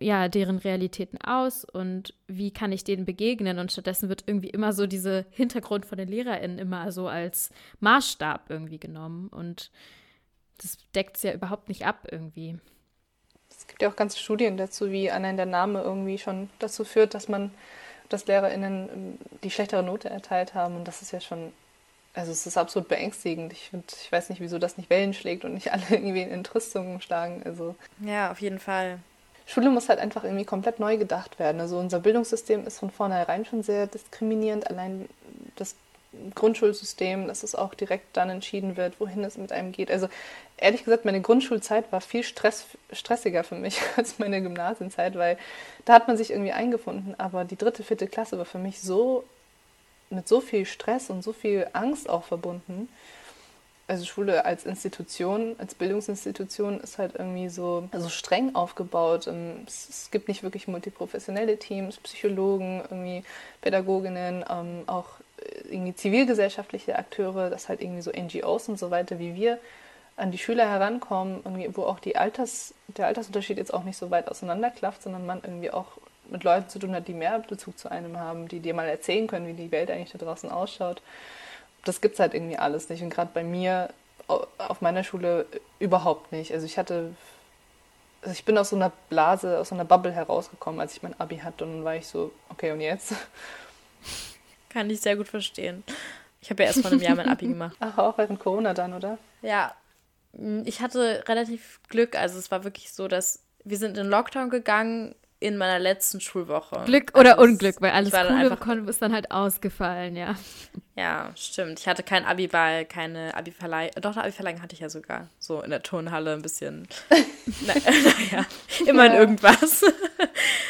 ja, deren Realitäten aus und wie kann ich denen begegnen? Und stattdessen wird irgendwie immer so dieser Hintergrund von den LehrerInnen immer so als Maßstab irgendwie genommen. Und das deckt es ja überhaupt nicht ab irgendwie. Es gibt ja auch ganze Studien dazu, wie allein der Name irgendwie schon dazu führt, dass man, dass LehrerInnen ähm, die schlechtere Note erteilt haben. Und das ist ja schon, also es ist absolut beängstigend. Ich, find, ich weiß nicht, wieso das nicht Wellen schlägt und nicht alle irgendwie in Entrüstungen schlagen. Also. Ja, auf jeden Fall. Schule muss halt einfach irgendwie komplett neu gedacht werden. Also unser Bildungssystem ist von vornherein schon sehr diskriminierend. Allein das Grundschulsystem, dass es auch direkt dann entschieden wird, wohin es mit einem geht. Also ehrlich gesagt, meine Grundschulzeit war viel Stress, stressiger für mich als meine Gymnasienzeit, weil da hat man sich irgendwie eingefunden. Aber die dritte, vierte Klasse war für mich so mit so viel Stress und so viel Angst auch verbunden. Also Schule als Institution, als Bildungsinstitution ist halt irgendwie so also streng aufgebaut. Ähm, es, gibt nicht wirklich multiprofessionelle Teams, Psychologen, irgendwie Pädagoginnen, ähm, auch äh, irgendwie zivilgesellschaftliche Akteure, das halt irgendwie so NGOs und so weiter wie wir an die Schüler herankommen, wo auch Alters, der Altersunterschied jetzt auch nicht so weit auseinanderklafft, sondern man irgendwie auch mit Leuten zu tun hat, die mehr Bezug zu einem haben, die dir mal erzählen können, wie die Welt eigentlich da draußen ausschaut das gibt es halt irgendwie alles nicht. Und gerade bei mir auf meiner Schule überhaupt nicht. Also ich hatte, also ich bin aus so einer Blase, aus so einer Bubble herausgekommen, als ich mein Abi hatte. Und dann war ich so, okay, und jetzt? Kann ich sehr gut verstehen. Ich habe ja erst vor einem Jahr mein Abi gemacht. Ach, auch während Corona dann, oder? Ja. Ich hatte relativ Glück. Also es war wirklich so, dass wir sind in Lockdown gegangen in meiner letzten Schulwoche. Glück oder also Unglück, weil alles coole einfach, ist dann halt ausgefallen, ja. Ja, stimmt. Ich hatte kein Abiball, keine Abi-Verleihung. Doch, eine Abi-Verleihung hatte ich ja sogar. So in der Turnhalle ein bisschen. naja, immer in irgendwas.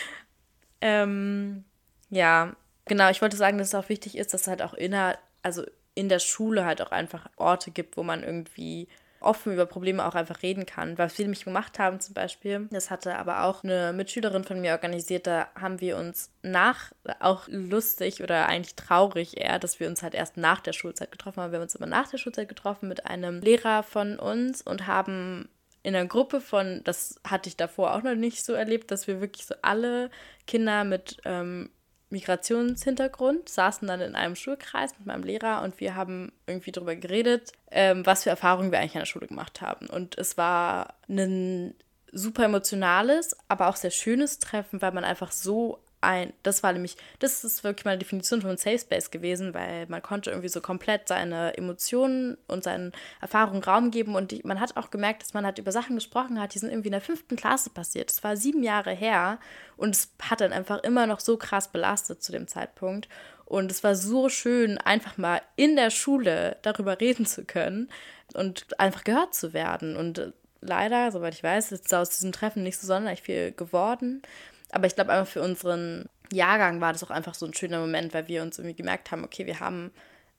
ähm, ja, genau. Ich wollte sagen, dass es auch wichtig ist, dass es halt auch inner, also in der Schule halt auch einfach Orte gibt, wo man irgendwie offen über Probleme auch einfach reden kann. Was wir nämlich gemacht haben zum Beispiel, das hatte aber auch eine Mitschülerin von mir organisiert, da haben wir uns nach, auch lustig oder eigentlich traurig eher, dass wir uns halt erst nach der Schulzeit getroffen haben. Wir haben uns immer nach der Schulzeit getroffen mit einem Lehrer von uns und haben in einer Gruppe von, das hatte ich davor auch noch nicht so erlebt, dass wir wirklich so alle Kinder mit ähm, Migrationshintergrund, saßen dann in einem Schulkreis mit meinem Lehrer und wir haben irgendwie darüber geredet, ähm, was für Erfahrungen wir eigentlich an der Schule gemacht haben. Und es war ein super emotionales, aber auch sehr schönes Treffen, weil man einfach so ein, das war nämlich, das ist wirklich meine Definition von Safe Space gewesen, weil man konnte irgendwie so komplett seine Emotionen und seinen Erfahrungen Raum geben und die, man hat auch gemerkt, dass man halt über Sachen gesprochen hat, die sind irgendwie in der fünften Klasse passiert. Das war sieben Jahre her und es hat dann einfach immer noch so krass belastet zu dem Zeitpunkt und es war so schön, einfach mal in der Schule darüber reden zu können und einfach gehört zu werden und leider, soweit ich weiß, ist aus diesem Treffen nicht so sonderlich viel geworden. Aber ich glaube einfach für unseren Jahrgang war das auch einfach so ein schöner Moment, weil wir uns irgendwie gemerkt haben, okay, wir haben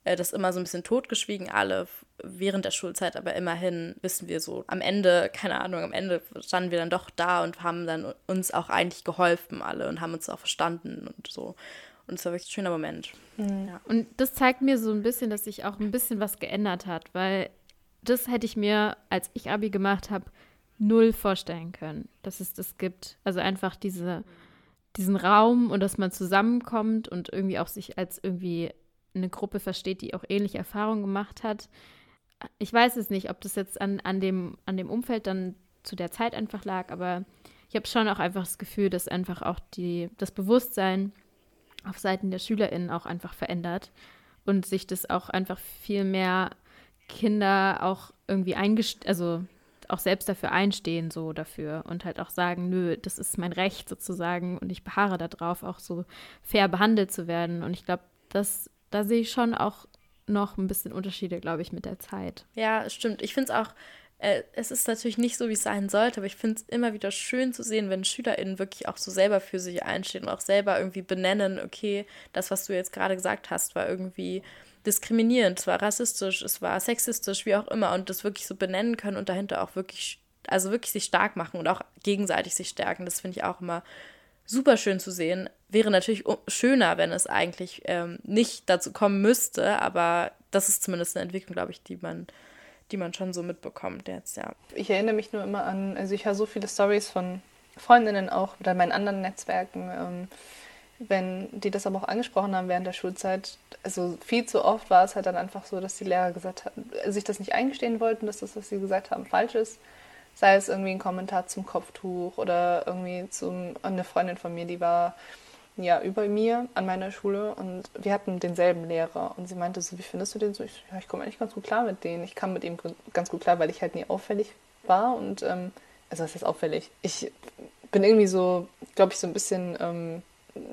äh, das immer so ein bisschen totgeschwiegen, alle während der Schulzeit, aber immerhin wissen wir so, am Ende, keine Ahnung, am Ende standen wir dann doch da und haben dann uns auch eigentlich geholfen, alle, und haben uns auch verstanden und so. Und es war wirklich ein schöner Moment. Mhm. Ja. Und das zeigt mir so ein bisschen, dass sich auch ein bisschen was geändert hat, weil das hätte ich mir, als ich Abi gemacht habe, null vorstellen können, dass es das gibt. Also einfach diese, diesen Raum und dass man zusammenkommt und irgendwie auch sich als irgendwie eine Gruppe versteht, die auch ähnliche Erfahrungen gemacht hat. Ich weiß es nicht, ob das jetzt an, an, dem, an dem Umfeld dann zu der Zeit einfach lag, aber ich habe schon auch einfach das Gefühl, dass einfach auch die, das Bewusstsein auf Seiten der SchülerInnen auch einfach verändert und sich das auch einfach viel mehr Kinder auch irgendwie eingestellt, also auch selbst dafür einstehen, so dafür und halt auch sagen, nö, das ist mein Recht sozusagen und ich beharre darauf, auch so fair behandelt zu werden. Und ich glaube, das, da sehe ich schon auch noch ein bisschen Unterschiede, glaube ich, mit der Zeit. Ja, stimmt. Ich finde es auch, äh, es ist natürlich nicht so, wie es sein sollte, aber ich finde es immer wieder schön zu sehen, wenn SchülerInnen wirklich auch so selber für sich einstehen und auch selber irgendwie benennen, okay, das, was du jetzt gerade gesagt hast, war irgendwie diskriminierend, es war rassistisch, es war sexistisch, wie auch immer, und das wirklich so benennen können und dahinter auch wirklich, also wirklich sich stark machen und auch gegenseitig sich stärken. Das finde ich auch immer super schön zu sehen. Wäre natürlich schöner, wenn es eigentlich ähm, nicht dazu kommen müsste, aber das ist zumindest eine Entwicklung, glaube ich, die man, die man schon so mitbekommt jetzt, ja. Ich erinnere mich nur immer an, also ich höre so viele Stories von Freundinnen auch oder meinen anderen Netzwerken. Ähm, wenn die das aber auch angesprochen haben während der Schulzeit, also viel zu oft war es halt dann einfach so, dass die Lehrer gesagt haben, sich das nicht eingestehen wollten, dass das, was sie gesagt haben, falsch ist. Sei es irgendwie ein Kommentar zum Kopftuch oder irgendwie zum, eine Freundin von mir, die war ja über mir an meiner Schule und wir hatten denselben Lehrer und sie meinte so, wie findest du den so? Ich, ja, ich komme eigentlich ganz gut klar mit denen. Ich kam mit ihm ganz gut klar, weil ich halt nie auffällig war und ähm, also was ist auffällig? Ich bin irgendwie so, glaube ich, so ein bisschen ähm,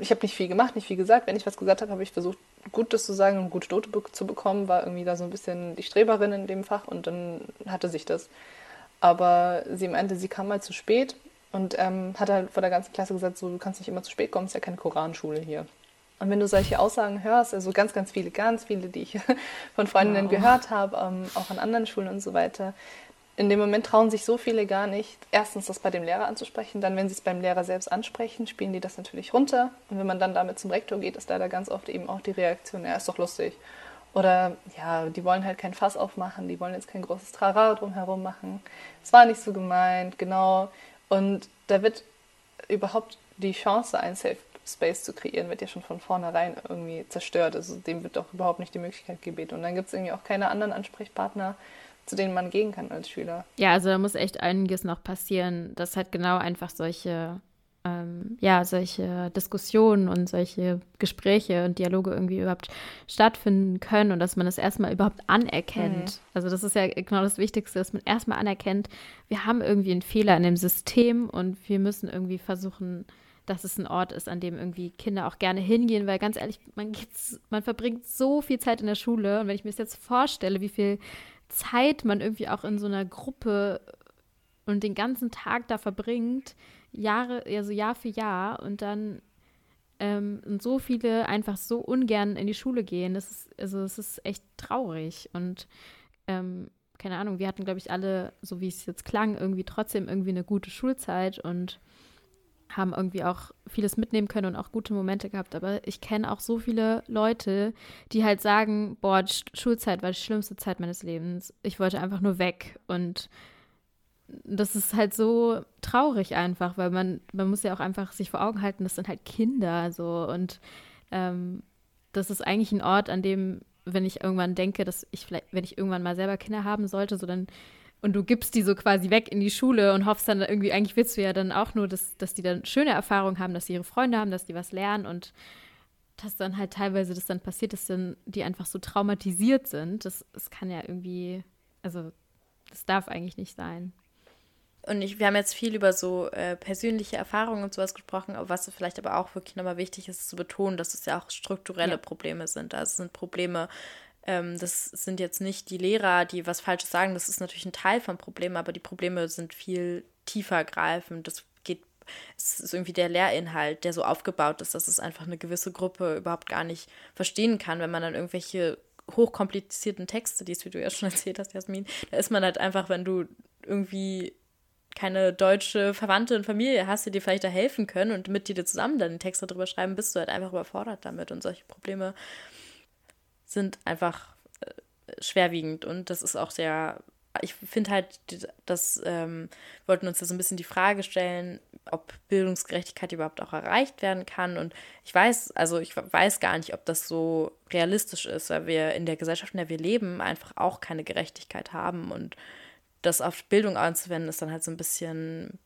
ich habe nicht viel gemacht, nicht viel gesagt. Wenn ich was gesagt habe, habe ich versucht, Gutes zu sagen und gute Note zu bekommen. War irgendwie da so ein bisschen die Streberin in dem Fach und dann hatte sich das. Aber sie meinte, sie kam mal zu spät und ähm, hat halt vor der ganzen Klasse gesagt, so, du kannst nicht immer zu spät kommen, ist ja keine Koranschule hier. Und wenn du solche Aussagen hörst, also ganz, ganz viele, ganz viele, die ich von Freundinnen wow. gehört habe, ähm, auch an anderen Schulen und so weiter, in dem Moment trauen sich so viele gar nicht, erstens das bei dem Lehrer anzusprechen, dann, wenn sie es beim Lehrer selbst ansprechen, spielen die das natürlich runter. Und wenn man dann damit zum Rektor geht, ist leider ganz oft eben auch die Reaktion, ja, ist doch lustig. Oder ja, die wollen halt kein Fass aufmachen, die wollen jetzt kein großes Trara drumherum machen. Es war nicht so gemeint, genau. Und da wird überhaupt die Chance, einen Safe Space zu kreieren, wird ja schon von vornherein irgendwie zerstört. Also dem wird doch überhaupt nicht die Möglichkeit gebeten. Und dann gibt es irgendwie auch keine anderen Ansprechpartner, zu denen man gehen kann als Schüler. Ja, also da muss echt einiges noch passieren, dass halt genau einfach solche, ähm, ja, solche Diskussionen und solche Gespräche und Dialoge irgendwie überhaupt stattfinden können und dass man das erstmal überhaupt anerkennt. Mhm. Also das ist ja genau das Wichtigste, dass man erstmal anerkennt, wir haben irgendwie einen Fehler in dem System und wir müssen irgendwie versuchen, dass es ein Ort ist, an dem irgendwie Kinder auch gerne hingehen, weil ganz ehrlich, man, man verbringt so viel Zeit in der Schule und wenn ich mir das jetzt vorstelle, wie viel Zeit man irgendwie auch in so einer Gruppe und den ganzen Tag da verbringt, Jahre, also Jahr für Jahr und dann ähm, und so viele einfach so ungern in die Schule gehen. Das ist, also es ist echt traurig und ähm, keine Ahnung, wir hatten, glaube ich, alle, so wie es jetzt klang, irgendwie trotzdem irgendwie eine gute Schulzeit und haben irgendwie auch vieles mitnehmen können und auch gute Momente gehabt. Aber ich kenne auch so viele Leute, die halt sagen, boah, Schulzeit war die schlimmste Zeit meines Lebens. Ich wollte einfach nur weg. Und das ist halt so traurig einfach, weil man, man muss ja auch einfach sich vor Augen halten, das sind halt Kinder so. Und ähm, das ist eigentlich ein Ort, an dem, wenn ich irgendwann denke, dass ich vielleicht, wenn ich irgendwann mal selber Kinder haben sollte, so dann und du gibst die so quasi weg in die Schule und hoffst dann irgendwie, eigentlich willst du ja dann auch nur, dass, dass die dann schöne Erfahrungen haben, dass sie ihre Freunde haben, dass die was lernen und dass dann halt teilweise das dann passiert, dass dann die einfach so traumatisiert sind. Das, das kann ja irgendwie, also das darf eigentlich nicht sein. Und ich, wir haben jetzt viel über so äh, persönliche Erfahrungen und sowas gesprochen, aber was vielleicht aber auch wirklich nochmal wichtig ist zu betonen, dass es ja auch strukturelle ja. Probleme sind. Also es sind Probleme ähm, das sind jetzt nicht die Lehrer, die was Falsches sagen. Das ist natürlich ein Teil vom Problem, aber die Probleme sind viel tiefer greifend. Das geht, es ist irgendwie der Lehrinhalt, der so aufgebaut ist, dass es einfach eine gewisse Gruppe überhaupt gar nicht verstehen kann, wenn man dann irgendwelche hochkomplizierten Texte liest, wie du ja schon erzählt hast, Jasmin. Da ist man halt einfach, wenn du irgendwie keine deutsche Verwandte und Familie hast, die dir vielleicht da helfen können und mit dir zusammen dann den Text darüber schreiben, bist du halt einfach überfordert damit und solche Probleme sind einfach äh, schwerwiegend. Und das ist auch sehr, ich finde halt, das ähm, wollten uns da so ein bisschen die Frage stellen, ob Bildungsgerechtigkeit überhaupt auch erreicht werden kann. Und ich weiß, also ich weiß gar nicht, ob das so realistisch ist, weil wir in der Gesellschaft, in der wir leben, einfach auch keine Gerechtigkeit haben. Und das auf Bildung anzuwenden, ist dann halt so ein bisschen,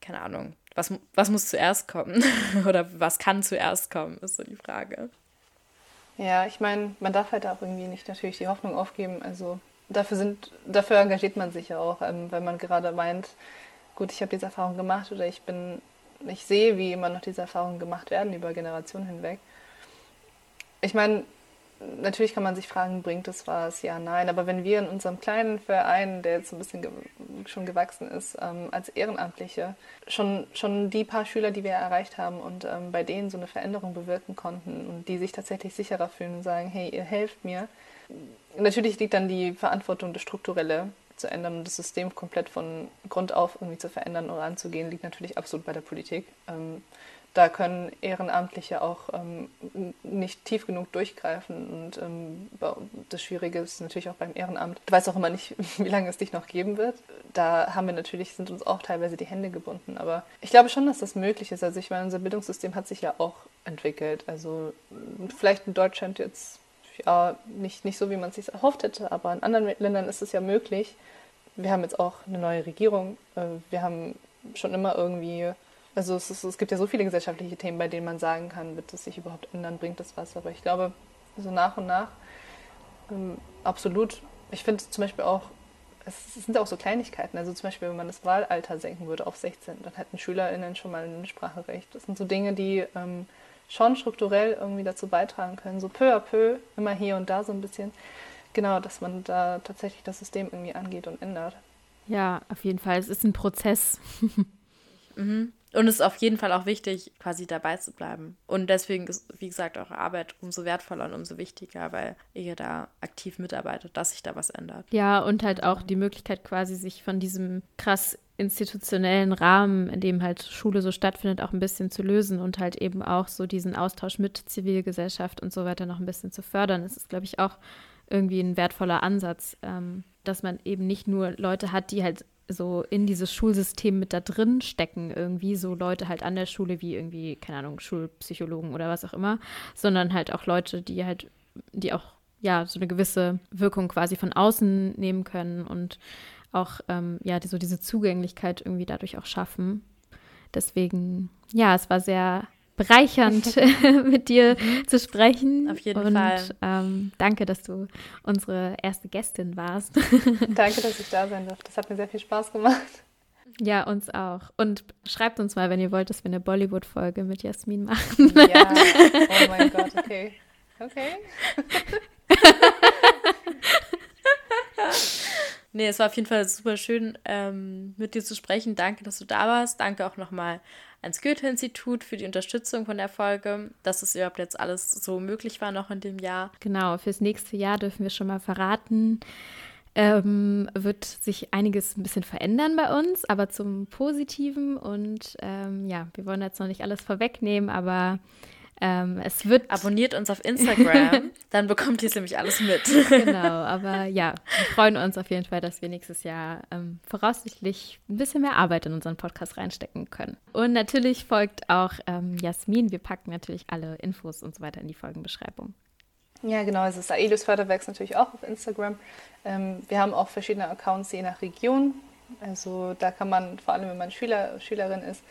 keine Ahnung, was, was muss zuerst kommen? Oder was kann zuerst kommen, ist so die Frage. Ja, ich meine, man darf halt auch irgendwie nicht natürlich die Hoffnung aufgeben. Also dafür sind, dafür engagiert man sich ja auch, ähm, wenn man gerade meint, gut, ich habe diese Erfahrung gemacht oder ich bin, ich sehe, wie immer noch diese Erfahrungen gemacht werden über Generationen hinweg. Ich meine, natürlich kann man sich fragen, bringt es was? Ja, nein. Aber wenn wir in unserem kleinen Verein, der jetzt ein bisschen ge schon gewachsen ist, ähm, als Ehrenamtliche, schon, schon die paar Schüler, die wir erreicht haben und ähm, bei denen so eine Veränderung bewirken konnten und die sich tatsächlich sicherer fühlen und sagen, hey, ihr helft mir. Natürlich liegt dann die Verantwortung, das Strukturelle zu ändern und das System komplett von Grund auf irgendwie zu verändern oder anzugehen, liegt natürlich absolut bei der Politik. Ähm, da können Ehrenamtliche auch ähm, nicht tief genug durchgreifen. Und ähm, das Schwierige ist natürlich auch beim Ehrenamt. Du weißt auch immer nicht, wie lange es dich noch geben wird. Da haben wir natürlich, sind uns auch teilweise die Hände gebunden. Aber ich glaube schon, dass das möglich ist. Also ich meine, unser Bildungssystem hat sich ja auch entwickelt. Also vielleicht in Deutschland jetzt ja nicht, nicht so, wie man es sich erhofft hätte, aber in anderen Ländern ist es ja möglich. Wir haben jetzt auch eine neue Regierung. Äh, wir haben schon immer irgendwie also es, ist, es, gibt ja so viele gesellschaftliche Themen, bei denen man sagen kann, wird es sich überhaupt ändern, bringt das was. Aber ich glaube, so nach und nach ähm, absolut. Ich finde zum Beispiel auch, es sind auch so Kleinigkeiten. Also zum Beispiel, wenn man das Wahlalter senken würde auf 16, dann hätten SchülerInnen schon mal ein Spracherecht. Das sind so Dinge, die ähm, schon strukturell irgendwie dazu beitragen können, so peu à peu, immer hier und da so ein bisschen. Genau, dass man da tatsächlich das System irgendwie angeht und ändert. Ja, auf jeden Fall. Es ist ein Prozess. mhm. Und es ist auf jeden Fall auch wichtig, quasi dabei zu bleiben. Und deswegen ist, wie gesagt, eure Arbeit umso wertvoller und umso wichtiger, weil ihr da aktiv mitarbeitet, dass sich da was ändert. Ja, und halt auch die Möglichkeit quasi, sich von diesem krass institutionellen Rahmen, in dem halt Schule so stattfindet, auch ein bisschen zu lösen und halt eben auch so diesen Austausch mit Zivilgesellschaft und so weiter noch ein bisschen zu fördern. Das ist, glaube ich, auch irgendwie ein wertvoller Ansatz, ähm, dass man eben nicht nur Leute hat, die halt so in dieses Schulsystem mit da drin stecken, irgendwie so Leute halt an der Schule wie irgendwie, keine Ahnung, Schulpsychologen oder was auch immer, sondern halt auch Leute, die halt, die auch ja so eine gewisse Wirkung quasi von außen nehmen können und auch ähm, ja so diese Zugänglichkeit irgendwie dadurch auch schaffen. Deswegen, ja, es war sehr bereichernd, mit dir mhm. zu sprechen. Auf jeden und, Fall. Ähm, danke, dass du unsere erste Gästin warst. danke, dass ich da sein durfte. Das hat mir sehr viel Spaß gemacht. Ja, uns auch. Und schreibt uns mal, wenn ihr wollt, dass wir eine Bollywood-Folge mit Jasmin machen. Ja, oh mein Gott, okay. Okay. Nee, es war auf jeden Fall super schön, ähm, mit dir zu sprechen. Danke, dass du da warst. Danke auch nochmal ans Goethe-Institut für die Unterstützung von der Folge, dass es überhaupt jetzt alles so möglich war noch in dem Jahr. Genau, fürs nächste Jahr dürfen wir schon mal verraten. Ähm, wird sich einiges ein bisschen verändern bei uns, aber zum Positiven. Und ähm, ja, wir wollen jetzt noch nicht alles vorwegnehmen, aber ähm, es wird. Abonniert uns auf Instagram, dann bekommt ihr nämlich alles mit. genau, aber ja, wir freuen uns auf jeden Fall, dass wir nächstes Jahr ähm, voraussichtlich ein bisschen mehr Arbeit in unseren Podcast reinstecken können. Und natürlich folgt auch ähm, Jasmin. Wir packen natürlich alle Infos und so weiter in die Folgenbeschreibung. Ja, genau. Also das Aelius Förderwerks natürlich auch auf Instagram. Ähm, wir haben auch verschiedene Accounts je nach Region. Also da kann man, vor allem wenn man Schüler, Schülerin ist,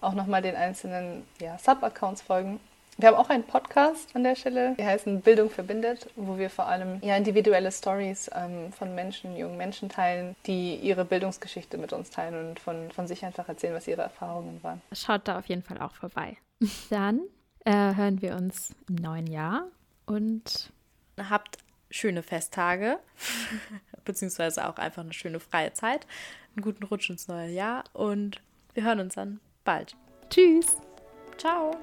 auch nochmal den einzelnen ja, Sub-Accounts folgen. Wir haben auch einen Podcast an der Stelle, der heißt Bildung verbindet, wo wir vor allem ja, individuelle Stories ähm, von Menschen, jungen Menschen teilen, die ihre Bildungsgeschichte mit uns teilen und von, von sich einfach erzählen, was ihre Erfahrungen waren. Schaut da auf jeden Fall auch vorbei. Dann äh, hören wir uns im neuen Jahr und habt schöne Festtage, beziehungsweise auch einfach eine schöne freie Zeit, einen guten Rutsch ins neue Jahr und wir hören uns dann bald. Tschüss. Ciao.